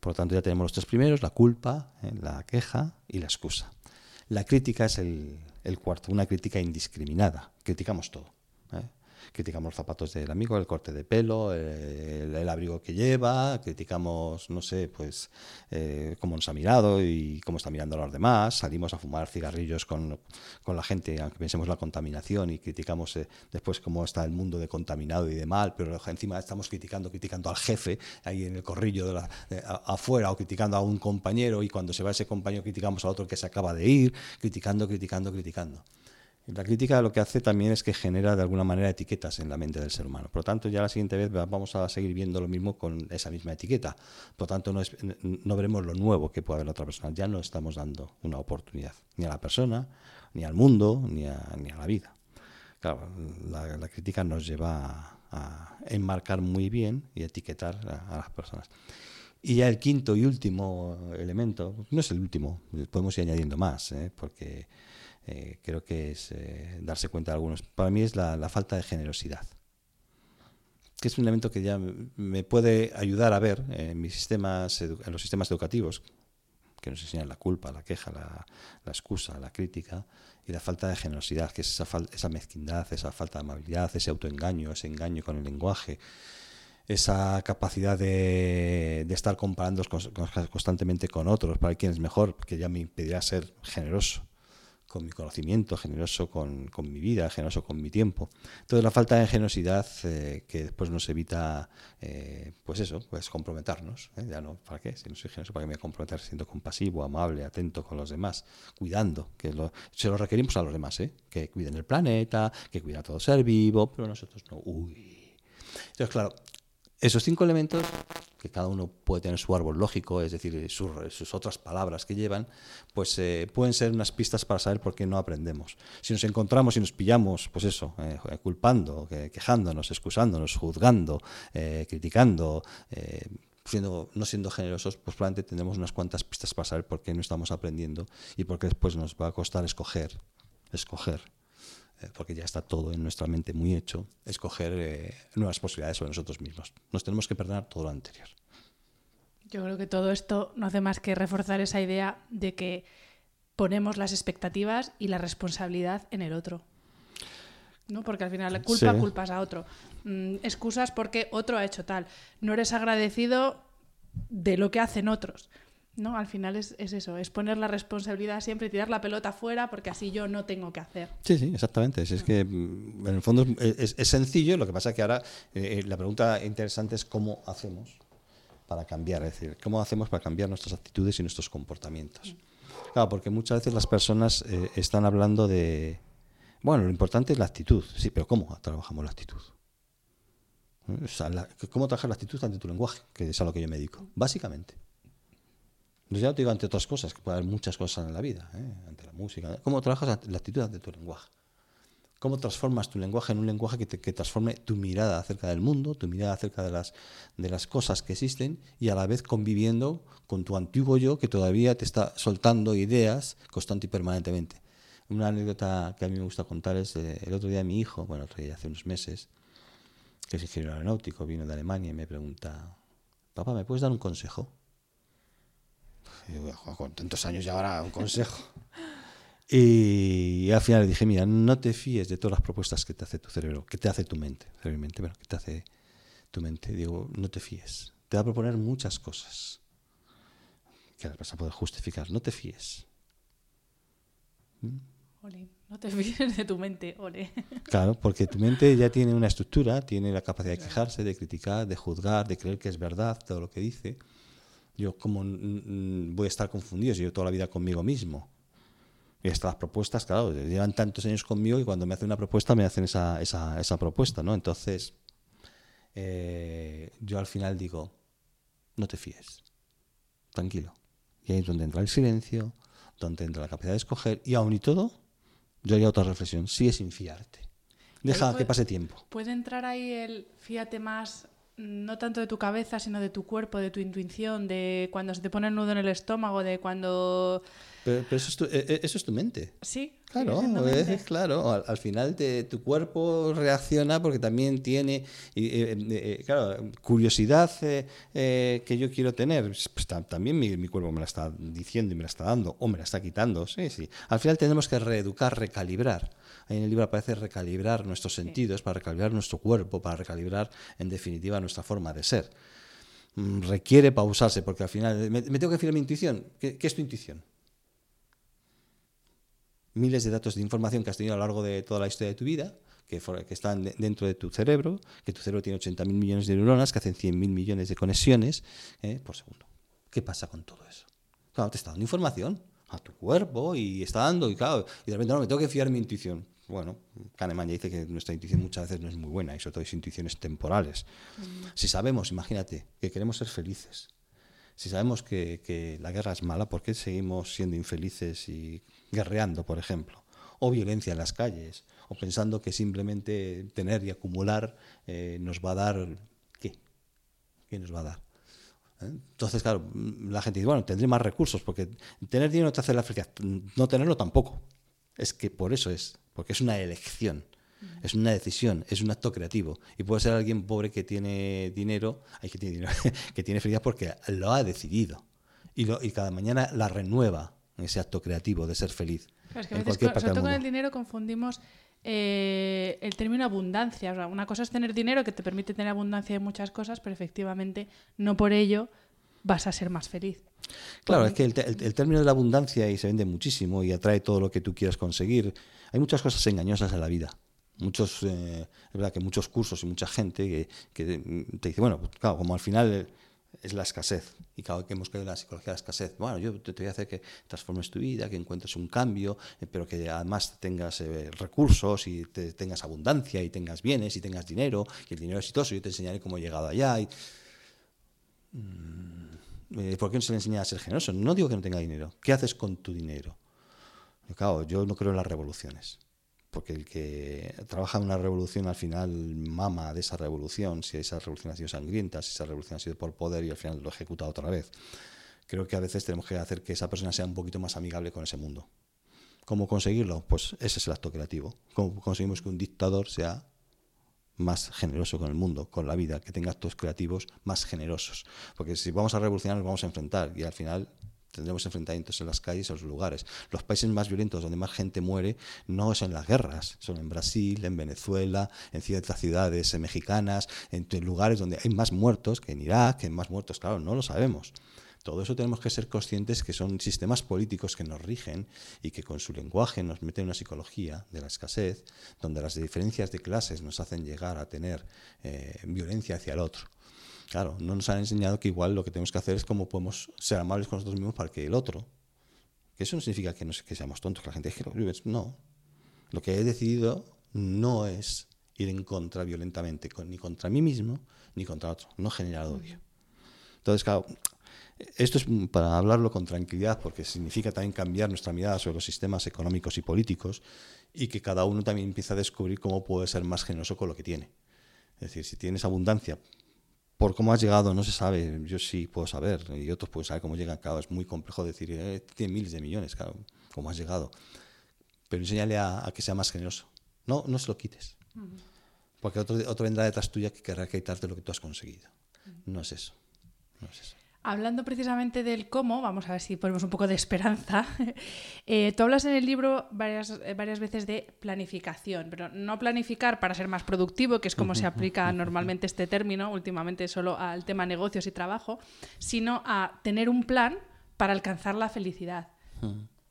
Por lo tanto, ya tenemos los tres primeros, la culpa, ¿eh? la queja y la excusa. La crítica es el, cuarto, una crítica indiscriminada. Criticamos todo. Criticamos los zapatos del amigo, el corte de pelo, el, abrigo que lleva, criticamos, no sé, pues eh, cómo nos ha mirado y cómo está mirando a los demás, salimos a fumar cigarrillos con, con la gente, aunque pensemos la contaminación y criticamos eh, después cómo está el mundo de contaminado y de mal, pero encima estamos criticando, criticando al jefe ahí en el corrillo de la, afuera o criticando a un compañero y cuando se va ese compañero criticamos al otro que se acaba de ir, criticando, criticando, criticando. La crítica lo que hace también es que genera de alguna manera etiquetas en la mente del ser humano. Por lo tanto, ya la siguiente vez vamos a seguir viendo lo mismo con esa misma etiqueta. Por lo tanto, no, no veremos lo nuevo que puede haber la otra persona. Ya no estamos dando una oportunidad, ni a la persona, ni al mundo, ni a, ni a la vida. Claro, la, crítica nos lleva a, enmarcar muy bien y etiquetar a, a las personas. Y ya el quinto y último elemento, no es el último, podemos ir añadiendo más, ¿eh? porque eh, creo que es eh, darse cuenta de algunos. Para mí es la, falta de generosidad, que es un elemento que ya me puede ayudar a ver en, mis sistemas, en los sistemas educativos, que nos enseñan la culpa, la queja, la, la excusa, la crítica, y la falta de generosidad, que es esa, esa mezquindad, esa falta de amabilidad, ese autoengaño, ese engaño con el lenguaje, esa capacidad de, de estar comparando constantemente con otros para ver quién es mejor, que ya me impedirá ser generoso con mi conocimiento, generoso con, con, mi vida, generoso con mi tiempo. Entonces la falta de generosidad eh, que después nos evita, eh, pues eso, pues comprometernos. ¿eh? Ya no, ¿para qué? Si no soy generoso, ¿para qué me voy a comprometer siendo compasivo, amable, atento con los demás, cuidando? que Se lo requerimos a los demás, ¿eh? que cuiden el planeta, que cuiden a todo ser vivo, pero nosotros no. Uy. Entonces, claro, esos cinco elementos, que cada uno puede tener su árbol lógico, es decir, sus, sus otras palabras que llevan, pues eh, pueden ser unas pistas para saber por qué no aprendemos. Si nos encontramos y nos pillamos, pues eso, eh, culpando, quejándonos, excusándonos, juzgando, eh, criticando, siendo, no siendo generosos, pues probablemente tendremos unas cuantas pistas para saber por qué no estamos aprendiendo y por qué después nos va a costar escoger, escoger porque ya está todo en nuestra mente muy hecho, escoger eh, nuevas posibilidades sobre nosotros mismos. Nos tenemos que perdonar todo lo anterior. Yo creo que todo esto no hace más que reforzar esa idea de que ponemos las expectativas y la responsabilidad en el otro. ¿no? Porque al final la culpa sí. culpas a otro. Mm, excusas porque otro ha hecho tal. No eres agradecido de lo que hacen otros. ¿No? Al final es, es, eso, es poner la responsabilidad siempre tirar la pelota fuera porque así yo no tengo que hacer. Sí, sí, exactamente. Es, es que mm, en el fondo es, es, sencillo, lo que pasa es que ahora eh, la pregunta interesante es cómo hacemos para cambiar, es decir, cómo hacemos para cambiar nuestras actitudes y nuestros comportamientos. Claro, porque muchas veces las personas eh, están hablando de, bueno, lo importante es la actitud, sí, pero ¿cómo trabajamos la actitud? ¿Cómo trabajar la actitud ante tu lenguaje? Que es a lo que yo me dedico, básicamente. Ya te digo ante otras cosas, que puede haber muchas cosas en la vida, ¿eh? ante la música. ¿Cómo trabajas la actitud ante tu lenguaje? ¿Cómo transformas tu lenguaje en un lenguaje que, te, que transforme tu mirada acerca del mundo, tu mirada acerca de las, de las cosas que existen y a la vez conviviendo con tu antiguo yo que todavía te está soltando ideas constante y permanentemente? Una anécdota que a mí me gusta contar es eh, el otro día mi hijo, bueno, otro día hace unos meses, que es ingeniero aeronáutico, vino de Alemania y me pregunta, papá, ¿me puedes dar un consejo? Con tantos años ya ahora un *laughs* consejo. Y al final le dije, mira, no te fíes de todas las propuestas que te hace tu cerebro, que te hace tu mente, cerebralmente, bueno, que te hace tu mente. Digo, no te fíes. Te va a proponer muchas cosas que vas a poder justificar. No te fíes. ¿Mm? Ole, no te *laughs* fíes de tu mente, ole. Claro, porque tu mente ya tiene una estructura, tiene la capacidad de quejarse, de criticar, de juzgar, de creer que es verdad todo lo que dice. Yo como voy a estar confundido si yo toda la vida conmigo mismo. Y estas propuestas, claro, llevan tantos años conmigo y cuando me hacen una propuesta me hacen esa, esa, esa propuesta, ¿no? Entonces, eh, yo al final digo, no te fíes, tranquilo. Y ahí es donde entra el silencio, donde entra la capacidad de escoger y aún y todo, Yo haría otra reflexión. Sigue sin fiarte. Deja que pase tiempo. ¿Puede entrar ahí el fíjate más, no tanto de tu cabeza, sino de tu cuerpo, de tu intuición, de cuando se te pone el nudo en el estómago, de cuando... Pero, pero eso, es tu, eh, eh, eso es tu mente. Sí, Claro, es- claro. Al, al final te- tu cuerpo reacciona porque también tiene, eh, claro, curiosidad eh, que yo quiero tener. Pues ta- también mi, mi cuerpo me la está diciendo y me la está dando o me la está quitando. Sí, sí. Al final tenemos que reeducar, recalibrar. Ahí en el libro aparece recalibrar nuestros sentidos, para recalibrar nuestro cuerpo, para recalibrar, en definitiva, nuestra forma de ser. Mm, Requiere pausarse porque al final me, me tengo que fiar mi intuición. ¿Qué, qué es tu intuición? miles de datos de información que has tenido a lo largo de toda la historia de tu vida, que, están de- dentro de tu cerebro, que tu cerebro tiene 80.000 millones de neuronas, que hacen 100.000 millones de conexiones eh, por segundo. ¿Qué pasa con todo eso? Claro, te está dando información a tu cuerpo y está dando, y claro, y de repente no, me tengo que fiar en mi intuición. Bueno, Kahneman ya dice que nuestra intuición muchas veces no es muy buena, y sobre todo es intuiciones temporales. Si sabemos, imagínate, que queremos ser felices, si sabemos que, que la guerra es mala, ¿por qué seguimos siendo infelices y guerreando, por ejemplo? O violencia en las calles, o pensando que simplemente tener y acumular eh, nos va a dar... ¿Qué? ¿Qué nos va a dar? ¿Eh? Entonces, claro, la gente dice, bueno, tendré más recursos, porque tener dinero no te hace la felicidad, no tenerlo tampoco. Es que por eso es, porque es una elección, es una decisión, es un acto creativo. Y puede ser alguien pobre que tiene dinero, ay, que tiene dinero, *laughs* que tiene felicidad porque lo ha decidido. Y, lo- y cada mañana la renueva ese acto creativo de ser feliz. Claro, es que a en veces, cualquier con- parte sobre del todo con el dinero, confundimos eh, el término abundancia. O sea, una cosa es tener dinero que te permite tener abundancia de muchas cosas, pero efectivamente no por ello vas a ser más feliz. Claro, es que el, te- el- el término de la abundancia y se vende muchísimo y atrae todo lo que tú quieras conseguir. Hay muchas cosas engañosas en la vida. Muchos, eh, es verdad que muchos cursos y mucha gente que, que te dice, bueno, pues, claro, como al final es la escasez y claro que hemos caído en la psicología de la escasez. Bueno, yo te, voy a hacer que transformes tu vida, que encuentres un cambio, eh, pero que además tengas eh, recursos y te- tengas abundancia y tengas bienes y tengas dinero y el dinero es exitoso. Yo te enseñaré cómo he llegado allá. Y, eh, ¿Por qué no se le enseña a ser generoso? No digo que no tenga dinero. ¿Qué haces con tu dinero? Claro, yo no creo en las revoluciones. Porque el que trabaja en una revolución al final mama de esa revolución, si esa revolución ha sido sangrienta, si esa revolución ha sido por poder y al final lo ejecuta otra vez. Creo que a veces tenemos que hacer que esa persona sea un poquito más amigable con ese mundo. ¿Cómo conseguirlo? Pues ese es el acto creativo. ¿Cómo conseguimos que un dictador sea más generoso con el mundo, con la vida, que tenga actos creativos más generosos. Porque si vamos a revolucionar, nos vamos a enfrentar y al final tendremos enfrentamientos en las calles, en los lugares. Los países más violentos donde más gente muere no son las guerras, son en Brasil, en Venezuela, en ciertas ciudades mexicanas, en lugares donde hay más muertos que en Irak, que hay más muertos, claro, no lo sabemos. Todo eso tenemos que ser conscientes que son sistemas políticos que nos rigen y que con su lenguaje nos meten en una psicología de la escasez, donde las diferencias de clases nos hacen llegar a tener eh, violencia hacia el otro. Claro, no nos han enseñado que igual lo que tenemos que hacer es cómo podemos ser amables con nosotros mismos para que el otro, que eso no significa que, no, que seamos tontos, que la gente es que no. Lo que he decidido no es ir en contra violentamente, ni contra mí mismo, ni contra otro, no generar odio. Entonces, claro, esto es para hablarlo con tranquilidad, porque significa también cambiar nuestra mirada sobre los sistemas económicos y políticos y que cada uno también empieza a descubrir cómo puede ser más generoso con lo que tiene. Es decir, si tienes abundancia, por cómo has llegado no se sabe, yo sí puedo saber, y otros pueden saber cómo llegan, claro, es muy complejo decir, eh, tiene miles de millones, claro, cómo has llegado. Pero enséñale a, a que sea más generoso. No, no se lo quites. Porque otro, otro vendrá detrás tuya que querrá quitarte lo que tú has conseguido. No es eso. No es eso. Hablando precisamente del cómo, vamos a ver si ponemos un poco de esperanza. *laughs* Eh, tú hablas en el libro varias, eh, varias veces de planificación, pero no planificar para ser más productivo, que es como se aplica *laughs* normalmente este término, últimamente solo al tema negocios y trabajo, sino a tener un plan para alcanzar la felicidad.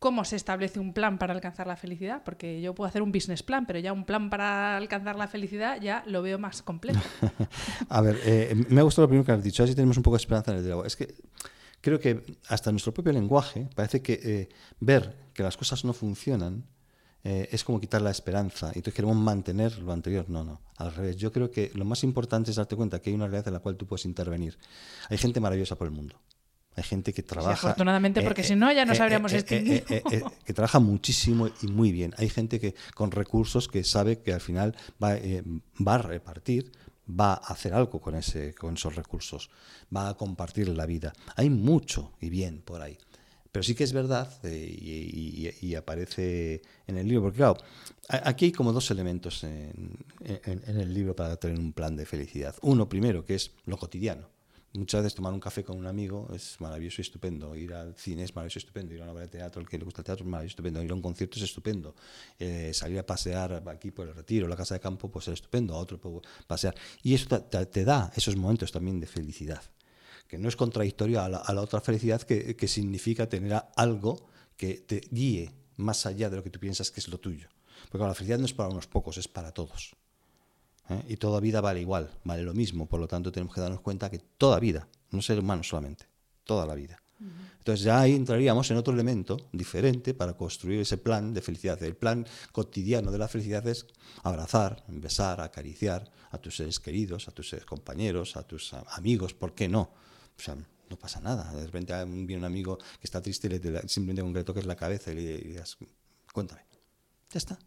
¿Cómo se establece un plan para alcanzar la felicidad? Porque yo puedo hacer un business plan, pero ya un plan para alcanzar la felicidad ya lo veo más complejo. *laughs* A ver, eh, me ha gustado lo primero que has dicho, así tenemos un poco de esperanza en el diálogo. Es que creo que hasta nuestro propio lenguaje parece que eh, ver que las cosas no funcionan eh, es como quitar la esperanza y entonces queremos mantener lo anterior. No, no, al revés. Yo creo que lo más importante es darte cuenta que hay una realidad en la cual tú puedes intervenir. Hay gente maravillosa por el mundo. Hay gente que trabaja. afortunadamente, porque si no, ya nos habríamos extinguido. que trabaja muchísimo y muy bien. Hay gente que con recursos que sabe que al final va, va a repartir, va a hacer algo con, ese, con esos recursos, va a compartir la vida. Hay mucho y bien por ahí. Pero sí que es verdad, eh, y, aparece en el libro, porque claro, aquí hay como dos elementos en, el libro para tener un plan de felicidad. Uno, primero, que es lo cotidiano. Muchas veces tomar un café con un amigo es maravilloso y estupendo. Ir al cine es maravilloso y estupendo. Ir a una obra de teatro, el que le gusta el teatro, es maravilloso estupendo. Ir a un concierto es estupendo. Eh, salir a pasear aquí por el retiro, la casa de campo, pues es estupendo. A otro pasear. Y eso te da esos momentos también de felicidad que no es contradictorio a la, otra felicidad que, significa tener algo que te guíe más allá de lo que tú piensas que es lo tuyo. Porque la felicidad no es para unos pocos, es para todos. ¿Eh? Y toda vida vale igual, vale lo mismo. Por lo tanto, tenemos que darnos cuenta que toda vida, no ser humano solamente, toda la vida. Entonces ya ahí entraríamos en otro elemento diferente para construir ese plan de felicidad. El plan cotidiano de la felicidad es abrazar, besar, acariciar a tus seres queridos, a tus compañeros, a tus amigos, ¿por qué no? O sea, no pasa nada. De repente viene un amigo que está triste y le, simplemente con que le toques la cabeza y le, digas, cuéntame. Ya está.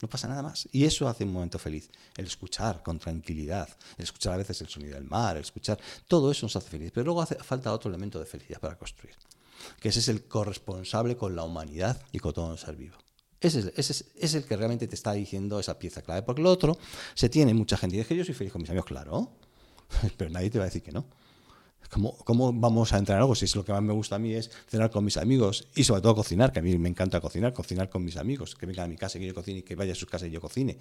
No pasa nada más. Y eso hace un momento feliz. El escuchar con tranquilidad, el escuchar a veces el sonido del mar, el escuchar, todo eso nos hace feliz. Pero luego hace falta otro elemento de felicidad para construir, que ese es el corresponsable con la humanidad y con todo ser vivo. Ese es, es, el que realmente te está diciendo esa pieza clave. Porque lo otro se tiene mucha gente. Y dice que yo soy feliz con mis amigos, claro. *laughs* Pero nadie te va a decir que no. ¿Cómo, ¿Cómo, vamos a entrar en algo si es lo que más me gusta a mí es cenar con mis amigos y sobre todo cocinar, que a mí me encanta cocinar, cocinar con mis amigos, que vengan a mi casa y que yo cocine y que vaya a su casa y yo cocine?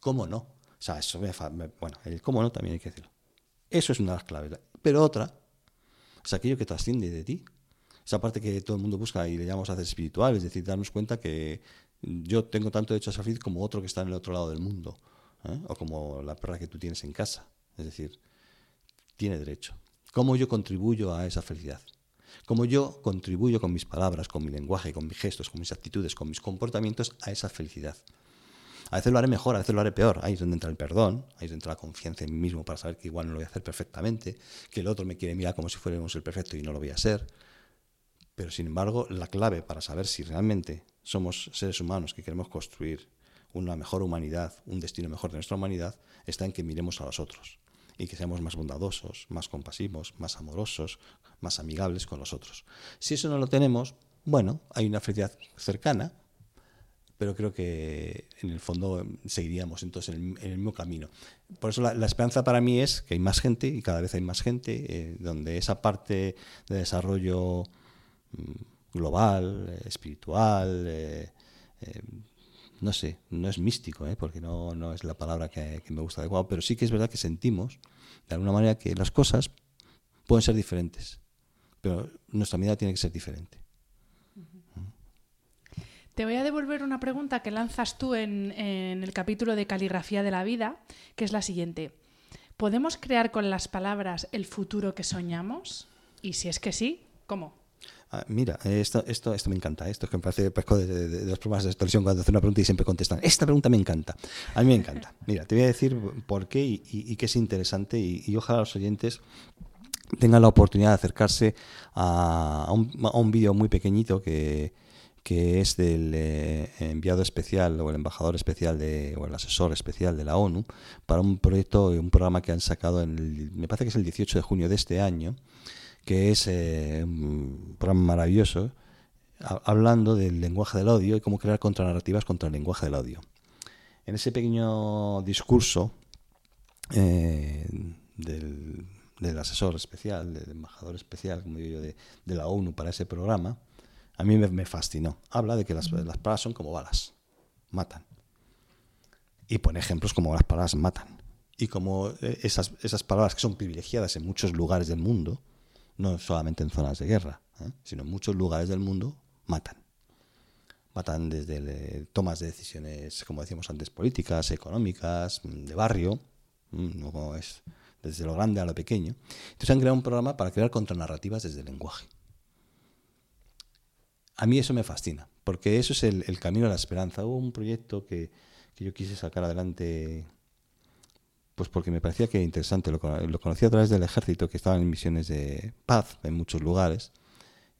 ¿Cómo no? O sea, eso me, bueno, el cómo no también hay que decirlo. Eso es una de las claves. Pero otra es aquello que trasciende de ti. Esa parte que todo el mundo busca y le llamamos hacer espiritual, es decir, darnos cuenta que yo tengo tanto derecho a feliz como otro que está en el otro lado del mundo, ¿eh? o como la perra que tú tienes en casa. Es decir, tiene derecho cómo yo contribuyo a esa felicidad. Cómo yo contribuyo con mis palabras, con mi lenguaje, con mis gestos, con mis actitudes, con mis comportamientos a esa felicidad. A veces lo haré mejor, a veces lo haré peor. Ahí es donde entra el perdón, ahí es donde entra la confianza en mí mismo para saber que igual no lo voy a hacer perfectamente, que el otro me quiere mirar como si fuéramos el perfecto y no lo voy a ser. Pero sin embargo, la clave para saber si realmente somos seres humanos que queremos construir una mejor humanidad, un destino mejor de nuestra humanidad, está en que miremos a los otros y que seamos más bondadosos, más compasivos, más amorosos, más amigables con los otros. Si eso no lo tenemos, bueno, hay una felicidad cercana, pero creo que en el fondo seguiríamos entonces en el, mismo camino. Por eso la, esperanza para mí es que hay más gente y cada vez hay más gente, eh, donde esa parte de desarrollo mm, global, eh, espiritual, eh, no sé, no es místico, ¿eh? porque no, no, es la palabra que, me gusta adecuado, pero sí que es verdad que sentimos, de alguna manera, que las cosas pueden ser diferentes, pero nuestra vida tiene que ser diferente. Te voy a devolver una pregunta que lanzas tú en el capítulo de Caligrafía de la Vida, que es la siguiente. ¿Podemos crear con las palabras el futuro que soñamos? Y si es que sí, ¿cómo? Ah, mira, esto, esto, esto me encanta. Esto es que me parece de, los programas de televisión cuando hacen una pregunta y siempre contestan. Esta pregunta me encanta. A mí me encanta. Mira, te voy a decir por qué y, qué es interesante y, ojalá los oyentes tengan la oportunidad de acercarse a, un, vídeo muy pequeñito que, es del eh, enviado especial o el embajador especial de, o el asesor especial de la ONU para un proyecto, un programa que han sacado en el, me parece que es el 18 de junio de este año, que es eh, un programa maravilloso, hablando del lenguaje del odio y cómo crear contranarrativas contra el lenguaje del odio. En ese pequeño discurso eh, del, asesor especial, del embajador especial, como digo yo, de, la ONU para ese programa, a mí me, fascinó. Habla de que las, las palabras son como balas, matan. Y pone ejemplos como las palabras matan. Y como eh, esas, esas palabras que son privilegiadas en muchos lugares del mundo, no solamente en zonas de guerra, ¿eh? sino en muchos lugares del mundo, matan. Matan desde tomas de decisiones, como decíamos antes, políticas, económicas, de barrio, no es desde lo grande a lo pequeño. Entonces han creado un programa para crear contranarrativas desde el lenguaje. A mí eso me fascina, porque eso es el, camino a la esperanza. Hubo un proyecto que, que yo quise sacar adelante Pues porque me parecía que era interesante. Lo, cono- lo conocí a través del ejército, que estaban en misiones de paz en muchos lugares.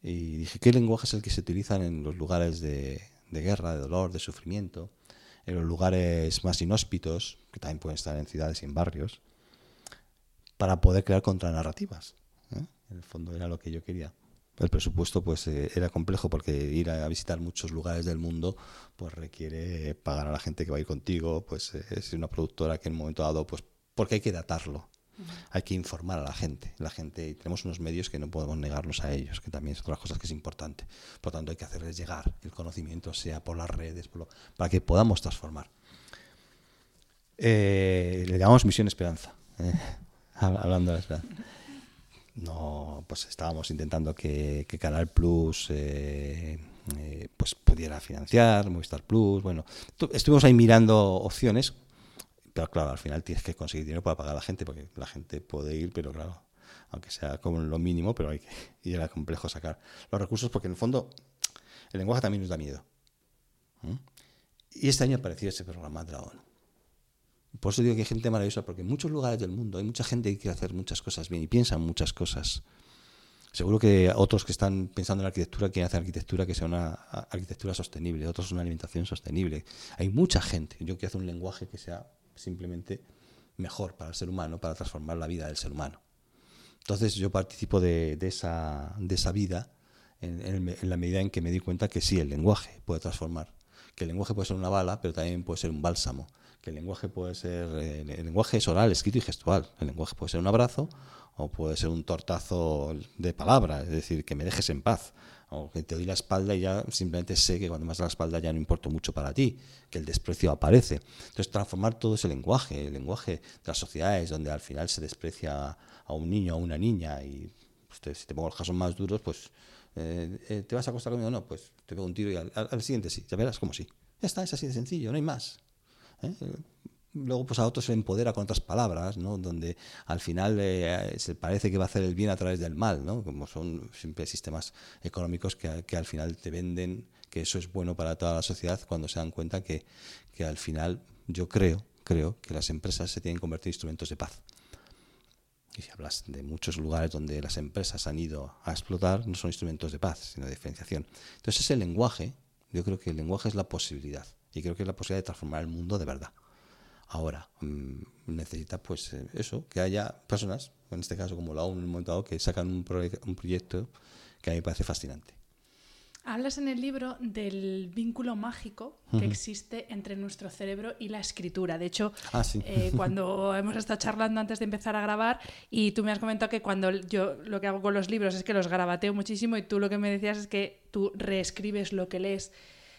Y dije, ¿qué lenguaje es el que se utilizan en los lugares de, de guerra, de dolor, de sufrimiento? En los lugares más inhóspitos, que también pueden estar en ciudades en barrios, para poder crear contranarrativas. ¿eh? En el fondo era lo que yo quería. El presupuesto pues eh, era complejo porque ir a visitar muchos lugares del mundo pues requiere pagar a la gente que va a ir contigo, pues eh, es una productora que en un momento dado pues porque hay que datarlo. Hay que informar a la gente. La gente, y tenemos unos medios que no podemos negarnos a ellos, que también es otra cosa que es importante. Por lo tanto, hay que hacerles llegar el conocimiento, sea por las redes, por lo- para que podamos transformar. Eh, le llamamos Misión Esperanza, eh, *laughs* hab- hablando de la esperanza. No, pues estábamos intentando que, que Canal Plus eh, eh, pues pudiera financiar, Movistar Plus, bueno, tu- estuvimos ahí mirando opciones, pero claro, al final tienes que conseguir dinero para pagar a la gente, porque la gente puede ir, pero claro, aunque sea como lo mínimo, pero hay que, *laughs* y era complejo sacar los recursos, porque en el fondo el lenguaje también nos da miedo. Y este año apareció ese programa de la ONU. Por eso digo que hay gente maravillosa, porque en muchos lugares del mundo hay mucha gente que quiere hacer muchas cosas bien y piensa en muchas cosas. Seguro que otros que están pensando en arquitectura quieren hacer arquitectura que sea una arquitectura sostenible, otros una alimentación sostenible. Hay mucha gente. Yo quiero hacer un lenguaje que sea simplemente mejor para el ser humano, para transformar la vida del ser humano. Entonces yo participo de, esa, de esa vida en, en la medida en que me di cuenta que sí, el lenguaje puede transformar. Que el lenguaje puede ser una bala, pero también puede ser un bálsamo. Que el lenguaje puede ser. eh, el lenguaje es oral, escrito y gestual. El lenguaje puede ser un abrazo o puede ser un tortazo de palabra, es decir, que me dejes en paz. O que te doy la espalda y ya simplemente sé que cuando me das la espalda ya no importo mucho para ti, que el desprecio aparece. Entonces, transformar todo ese lenguaje, el lenguaje de las sociedades donde al final se desprecia a un niño o a una niña y pues, si te pongo los casos más duros, pues eh, eh, ¿te vas a acostar conmigo? No, pues te pego un tiro y al, al- al siguiente sí, ya verás como sí. Ya está, es así de sencillo, no hay más. ¿Eh? Luego, pues a otros se empodera con otras palabras, ¿no? Donde al final eh, se parece que va a hacer el bien a través del mal, ¿no? Como son siempre sistemas económicos que, que al final te venden que eso es bueno para toda la sociedad cuando se dan cuenta que, que al final yo creo, creo que las empresas se tienen que convertir en instrumentos de paz. Y si hablas de muchos lugares donde las empresas han ido a explotar, no son instrumentos de paz, sino de diferenciación. Entonces ese lenguaje, yo creo que el lenguaje es la posibilidad. Y creo que es la posibilidad de transformar el mundo de verdad. Ahora, mm, necesita pues eh, eso, que haya personas, en este caso como la ONU en un momento dado, que sacan un, proye- un proyecto que a mí me parece fascinante. Hablas en el libro del vínculo mágico que existe entre nuestro cerebro y la escritura. De hecho, Ah, sí. eh, *laughs* cuando hemos estado charlando antes de empezar a grabar y tú me has comentado que cuando yo lo que hago con los libros es que los grabateo muchísimo y tú lo que me decías es que tú reescribes lo que lees.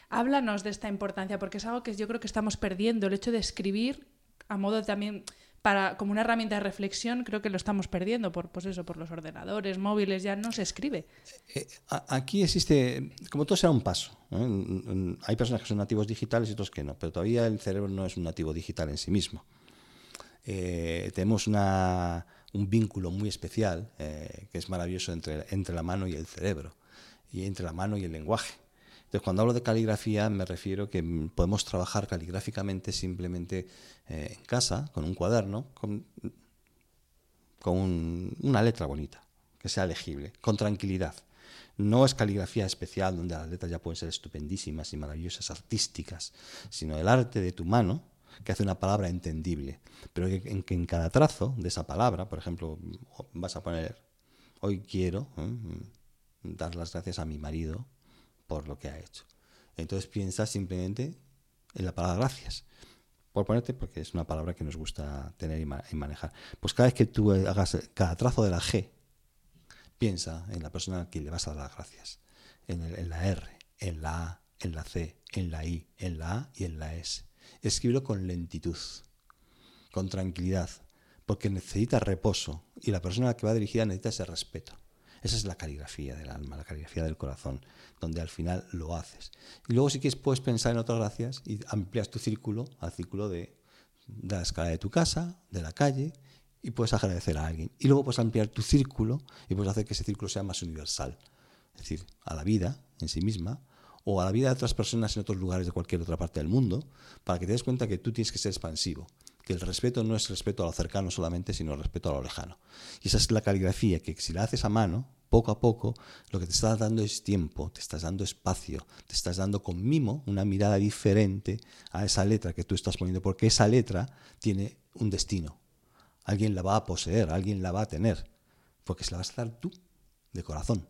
Háblanos de esta importancia porque es algo que yo creo que estamos perdiendo. El hecho de escribir a modo también para como una herramienta de reflexión creo que lo estamos perdiendo por pues eso por los ordenadores móviles ya no se escribe Eh, aquí existe, como todo será un paso. ¿eh? Hay personas que son nativos digitales y otros que no, pero todavía el cerebro no es un nativo digital en sí mismo. Eh, tenemos una- un vínculo muy especial que es maravilloso entre, entre la mano y el cerebro, y entre la mano y el lenguaje. Entonces, cuando hablo de caligrafía, me refiero que mm, podemos trabajar caligráficamente simplemente eh, en casa, con un cuaderno, con, con un- una letra bonita, que sea legible, con tranquilidad. No es caligrafía especial donde las letras ya pueden ser estupendísimas y maravillosas, artísticas, sino el arte de tu mano que hace una palabra entendible, pero que en, cada trazo de esa palabra, por ejemplo, vas a poner, hoy quiero ¿eh? dar las gracias a mi marido por lo que ha hecho. Entonces piensas simplemente en la palabra gracias por ponerte, porque es una palabra que nos gusta tener y, ma- y manejar. Pues cada vez que tú hagas cada trazo de la G, piensa en la persona a quien le vas a dar las gracias. En la R, en la A, en la C, en la I, en la A y en la S. Escríbelo con lentitud, con tranquilidad, porque necesita reposo y la persona a la que va dirigida necesita ese respeto. Esa es la caligrafía del alma, la caligrafía del corazón, donde al final lo haces. Y luego si quieres puedes pensar en otras gracias y amplias tu círculo al círculo de, la escala de tu casa, de la calle, y puedes agradecer a alguien. Y luego puedes ampliar tu círculo y puedes hacer que ese círculo sea más universal. Es decir, a la vida en sí misma o a la vida de otras personas en otros lugares de cualquier otra parte del mundo, para que te des cuenta que tú tienes que ser expansivo, que el respeto no es respeto a lo cercano solamente, sino respeto a lo lejano. Y esa es la caligrafía que si la haces a mano, poco a poco, lo que te estás dando es tiempo, te estás dando espacio, te estás dando con mimo una mirada diferente a esa letra que tú estás poniendo, porque esa letra tiene un destino. Alguien la va a poseer, alguien la va a tener, porque se la vas a dar tú, de corazón.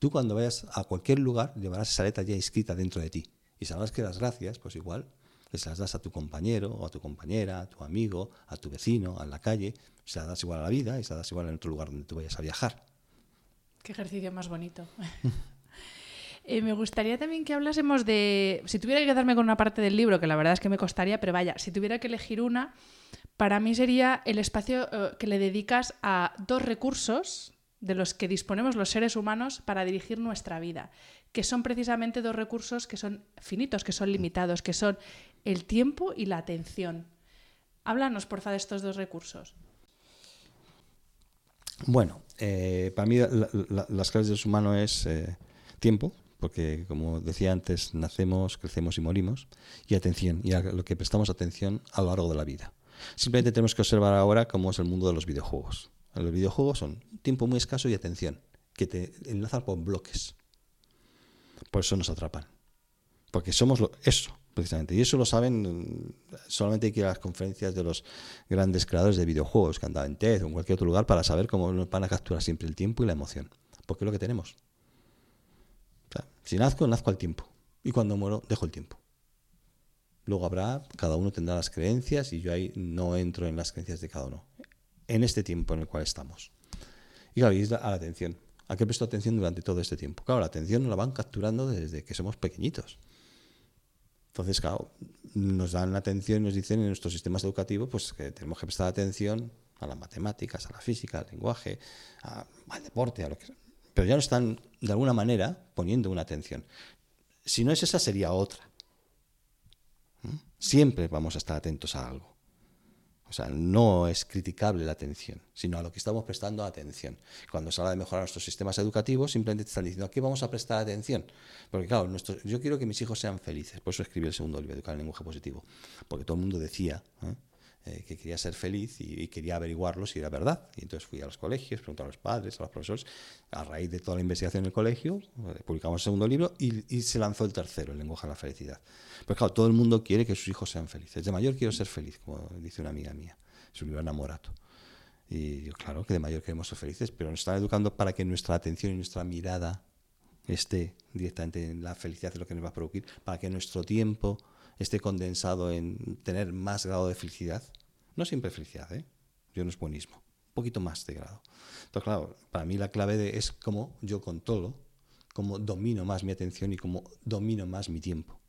Tú cuando vayas a cualquier lugar llevarás esa letra ya escrita dentro de ti. Y sabrás que las gracias, pues igual, que se las das a tu compañero o a tu compañera, a tu amigo, a tu vecino, a la calle, se las das igual a la vida y se las das igual en otro lugar donde tú vayas a viajar. Qué ejercicio más bonito. *laughs* Eh, me gustaría también que hablásemos de, si tuviera que quedarme con una parte del libro, que la verdad es que me costaría, pero vaya, si tuviera que elegir una, para mí sería el espacio eh, que le dedicas a dos recursos de los que disponemos los seres humanos para dirigir nuestra vida, que son precisamente dos recursos que son finitos, que son limitados, que son el tiempo y la atención. Háblanos, porfa, de estos dos recursos. Bueno, eh, para mí la- la- las claves del humano es eh, tiempo, porque como decía antes, nacemos, crecemos y morimos, y atención, y a lo que prestamos atención a lo largo de la vida. Simplemente tenemos que observar ahora cómo es el mundo de los videojuegos. Los videojuegos son tiempo muy escaso y atención, que te enlazan por bloques. Por eso nos atrapan. Porque somos lo- eso, precisamente. Y eso lo saben, solamente hay que ir a las conferencias de los grandes creadores de videojuegos, que han dado en TED o en cualquier otro lugar, para saber cómo nos van a capturar siempre el tiempo y la emoción. Porque es lo que tenemos. O sea, si nazco, nazco al tiempo. Y cuando muero, dejo el tiempo. Luego habrá, cada uno tendrá las creencias y yo ahí no entro en las creencias de cada uno. En este tiempo en el cual estamos. Y claro, y a la atención. ¿A qué presto atención durante todo este tiempo? Claro, la atención nos la van capturando desde que somos pequeñitos. Entonces, claro, nos dan atención y nos dicen en nuestros sistemas educativos pues, que tenemos que prestar atención a las matemáticas, a la física, al lenguaje, al deporte, a lo que sea. Pero ya nos están, de alguna manera, poniendo una atención. Si no es esa, sería otra. ¿Mm? Siempre vamos a estar atentos a algo. O sea, no es criticable la atención, sino a lo que estamos prestando atención. Cuando se habla de mejorar nuestros sistemas educativos, simplemente te están diciendo, ¿a qué vamos a prestar atención? Porque claro, nuestro- yo quiero que mis hijos sean felices, por eso escribí el segundo libro, Educar en lenguaje positivo, porque todo el mundo decía ¿eh? Eh, que quería ser feliz y, quería averiguarlo si era verdad. Y entonces fui a los colegios, pregunté a los padres, a los profesores, a raíz de toda la investigación en el colegio, eh, publicamos el segundo libro y, y se lanzó el tercero, El lenguaje de la felicidad. Pues claro, todo el mundo quiere que sus hijos sean felices. De mayor quiero ser feliz, como dice una amiga mía, es un libro enamorato. Y yo, claro que de mayor queremos ser felices, pero nos están educando para que nuestra atención y nuestra mirada esté directamente en la felicidad de lo que nos va a producir, para que nuestro tiempo esté condensado en tener más grado de felicidad. No siempre felicidad, ¿eh? Yo no es buenismo, un poquito más de grado. Entonces, claro, para mí la clave de- es cómo yo controlo, cómo domino más mi atención y cómo domino más mi tiempo,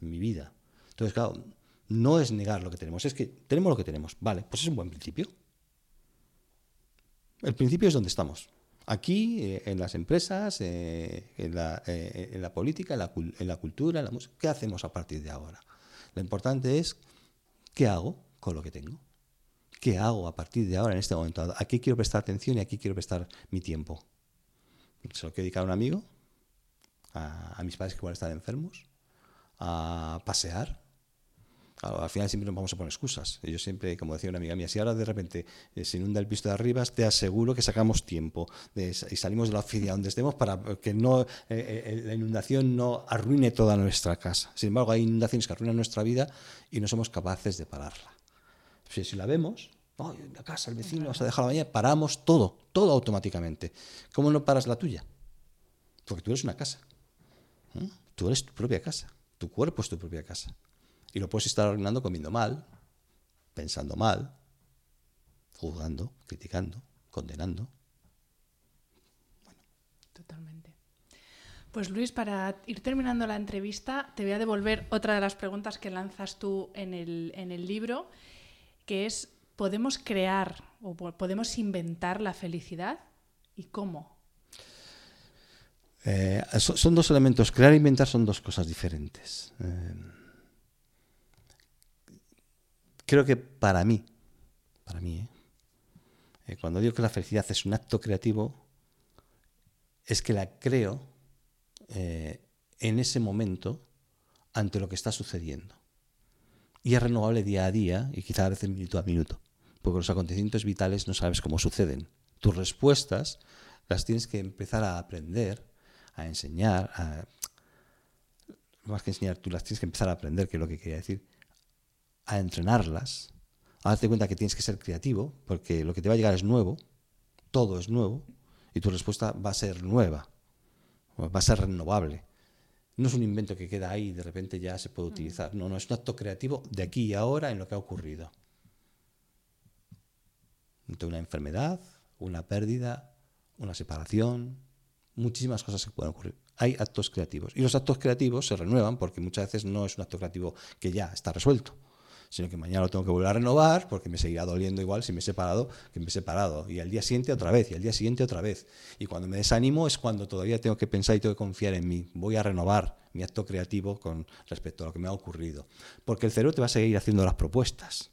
mi vida. Entonces, claro, no es negar lo que tenemos, es que tenemos lo que tenemos. Vale, pues es un buen principio. El principio es donde estamos. Aquí, eh, en las empresas, eh, en, la, eh, en la política, en la, en la cultura, en la música. ¿Qué hacemos a partir de ahora? Lo importante es qué hago con lo que tengo. ¿Qué hago a partir de ahora, en este momento? ¿A qué quiero prestar atención y a qué quiero prestar mi tiempo? ¿Se lo quiero dedicar a un amigo? ¿A, a mis padres que igual están enfermos? ¿A pasear? Al final siempre nos vamos a poner excusas. Yo siempre, como decía una amiga mía, si ahora de repente eh, se inunda el piso de arriba, te aseguro que sacamos tiempo y salimos de la oficina donde estemos para que no eh, eh, la inundación no arruine toda nuestra casa. Sin embargo, hay inundaciones que arruinan nuestra vida y no somos capaces de pararla. Si, la vemos, "Ay, la casa, el vecino, se ha dejado la bañera, paramos todo, todo automáticamente. ¿Cómo no paras la tuya? Porque tú eres una casa. Tú eres tu propia casa. Tu cuerpo es tu propia casa. Y lo puedes estar arruinando comiendo mal, pensando mal, juzgando, criticando, condenando. Totalmente. Pues Luis, para ir terminando la entrevista, te voy a devolver otra de las preguntas que lanzas tú en el, en el libro, que es, ¿podemos crear o po- podemos inventar la felicidad? ¿Y cómo? Eh, so- son dos elementos. Crear e inventar son dos cosas diferentes. Eh, creo que para mí, para mí, ¿eh? Eh, cuando digo que la felicidad es un acto creativo, es que la creo eh, en ese momento ante lo que está sucediendo. y es renovable día a día y quizá a veces minuto a minuto. Porque los acontecimientos vitales no sabes cómo suceden. Tus respuestas las tienes que empezar a aprender, a enseñar, a, más que enseñar, tú las tienes que empezar a aprender, que es lo que quería decir, a entrenarlas, a darte cuenta que tienes que ser creativo, porque lo que te va a llegar es nuevo, todo es nuevo, y tu respuesta va a ser nueva, va a ser renovable. No es un invento que queda ahí y de repente ya se puede utilizar. No, no, es un acto creativo de aquí y ahora en lo que ha ocurrido. una enfermedad, una pérdida, una separación, muchísimas cosas que pueden ocurrir. Hay actos creativos. Y los actos creativos se renuevan porque muchas veces no es un acto creativo que ya está resuelto sino que mañana lo tengo que volver a renovar porque me seguirá doliendo igual si me he separado que me he separado. Y al día siguiente otra vez, y al día siguiente otra vez. Y cuando me desanimo es cuando todavía tengo que pensar y tengo que confiar en mí. Voy a renovar mi acto creativo con respecto a lo que me ha ocurrido. Porque el cerebro te va a seguir haciendo las propuestas.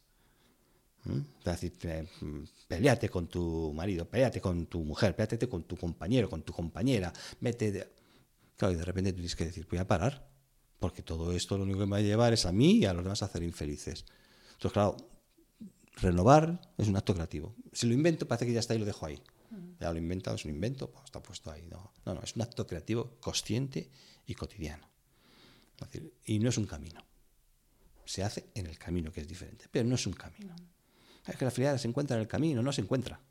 ¿Mm? Es decir, mm, peleate con tu marido, peleate con tu mujer, peleate con tu compañero, con tu compañera, vete... De... Claro, y de repente tienes que decir, voy a parar, porque todo esto lo único que me va a llevar es a mí y a los demás a hacer infelices. Entonces, claro, renovar es un acto creativo. Si lo invento, parece que ya está y lo dejo ahí. Ya lo he inventado, es un invento, pues está puesto ahí. No, no, no, es un acto creativo consciente y cotidiano. y no es un camino. Se hace en el camino, que es diferente, pero no es un camino. Es que la felicidad se encuentra en el camino, no se encuentra.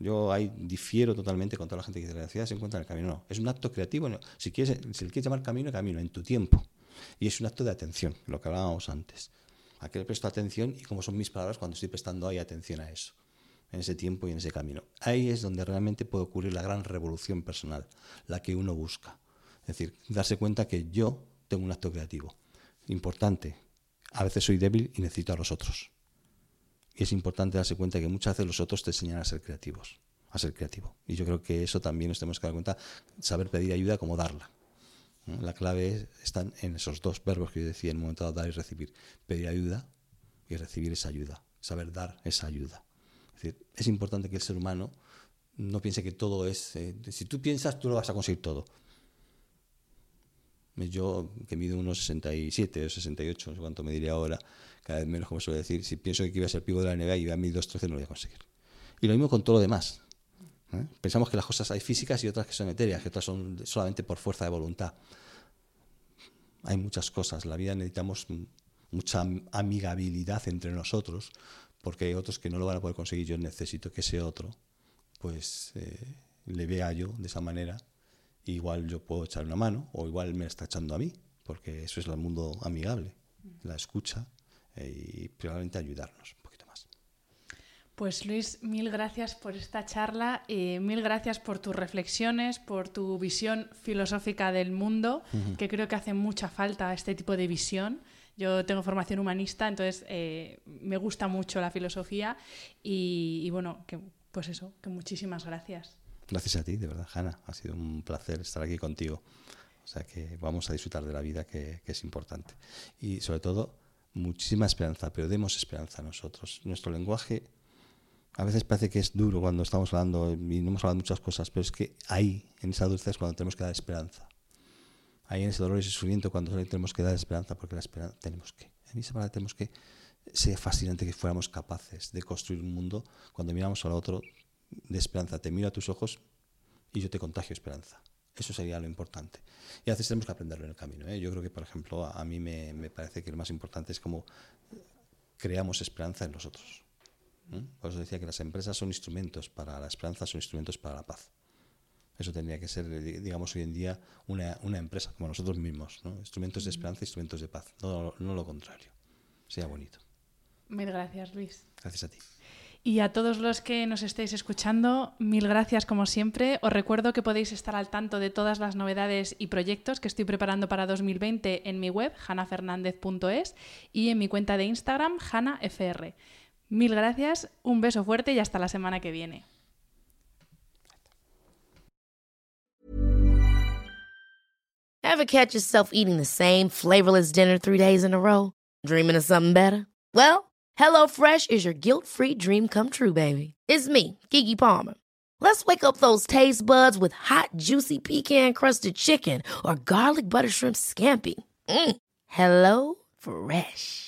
Yo ahí difiero totalmente con toda la gente que dice la felicidad se encuentra en el camino. No, es un acto creativo. Si, quieres, si le quieres llamar camino, camino, en tu tiempo. Y es un acto de atención, lo que hablábamos antes. A qué le presto atención y cómo son mis palabras cuando estoy prestando ahí atención a eso, en ese tiempo y en ese camino. Ahí es donde realmente puede ocurrir la gran revolución personal, la que uno busca. Es decir, darse cuenta que yo tengo un acto creativo. Importante. A veces soy débil y necesito a los otros. Y es importante darse cuenta que muchas veces los otros te enseñan a ser creativos, a ser creativo. Y yo creo que eso también nos tenemos que dar cuenta, saber pedir ayuda como darla. La clave está en esos dos verbos que yo decía en un momento dado, dar y recibir. Pedir ayuda y recibir esa ayuda. Saber dar esa ayuda. Es es importante que el ser humano no piense que todo es... Eh, si tú piensas, tú lo vas a conseguir todo. Yo, que mido unos 67 o 68, no sé cuánto me diría ahora, cada vez menos, como suele decir, si pienso que iba a ser pivo de la NBA y iba a 2.13, no lo voy a conseguir. Y lo mismo con todo lo demás. ¿Eh? Pensamos que las cosas hay físicas y otras que son etéreas, que otras son solamente por fuerza de voluntad. Hay muchas cosas. La vida necesitamos mucha amigabilidad entre nosotros, porque hay otros que no lo van a poder conseguir. Yo necesito que ese otro, pues, eh, le vea yo de esa manera. Igual yo puedo echar una mano, o igual me está echando a mí, porque eso es el mundo amigable, la escucha eh, y probablemente ayudarnos. Pues Luis, mil gracias por esta charla, y mil gracias por tus reflexiones, por tu visión filosófica del mundo, que creo que hace mucha falta este tipo de visión. Yo tengo formación humanista, entonces eh, me gusta mucho la filosofía y, bueno, que, pues eso, que muchísimas gracias. Gracias a ti, de verdad, Hanna. Ha sido un placer estar aquí contigo. O sea que vamos a disfrutar de la vida, que, que es importante. Y sobre todo, muchísima esperanza, pero demos esperanza a nosotros. Nuestro lenguaje a veces parece que es duro cuando estamos hablando y no hemos hablado muchas cosas, pero es que ahí, en esa dulce, es cuando tenemos que dar esperanza. Ahí en ese dolor y ese sufrimiento, cuando tenemos que dar esperanza, porque la esperanza tenemos que. En esa palabra tenemos que. ser fascinante que fuéramos capaces de construir un mundo cuando miramos al otro de esperanza. Te miro a tus ojos y yo te contagio esperanza. Eso sería lo importante. Y a veces tenemos que aprenderlo en el camino. ¿eh? Yo creo que, por ejemplo, a, mí me, me parece que lo más importante es cómo creamos esperanza en los otros por eso decía que las empresas son instrumentos para la esperanza, son instrumentos para la paz. Eso tendría que ser, digamos, hoy en día una, una empresa, como nosotros mismos. ¿no? Instrumentos de esperanza, instrumentos de paz, no, no lo contrario. Sería bonito. Mil gracias, Luis. Gracias a ti. Y a todos los que nos estéis escuchando, mil gracias como siempre. Os recuerdo que podéis estar al tanto de todas las novedades y proyectos que estoy preparando para 2020 en mi web, hanafernandez.es, y en mi cuenta de Instagram, hanafr. Mil gracias, un beso fuerte y hasta la semana que viene. Ever catch yourself eating the same flavorless dinner three days in a row? Dreaming of something better? Well, HelloFresh is your guilt-free dream come true, baby. It's me, Kiki Palmer. Let's wake up those taste buds with hot, juicy pecan-crusted chicken or garlic butter shrimp scampi. Mm. Hello Fresh.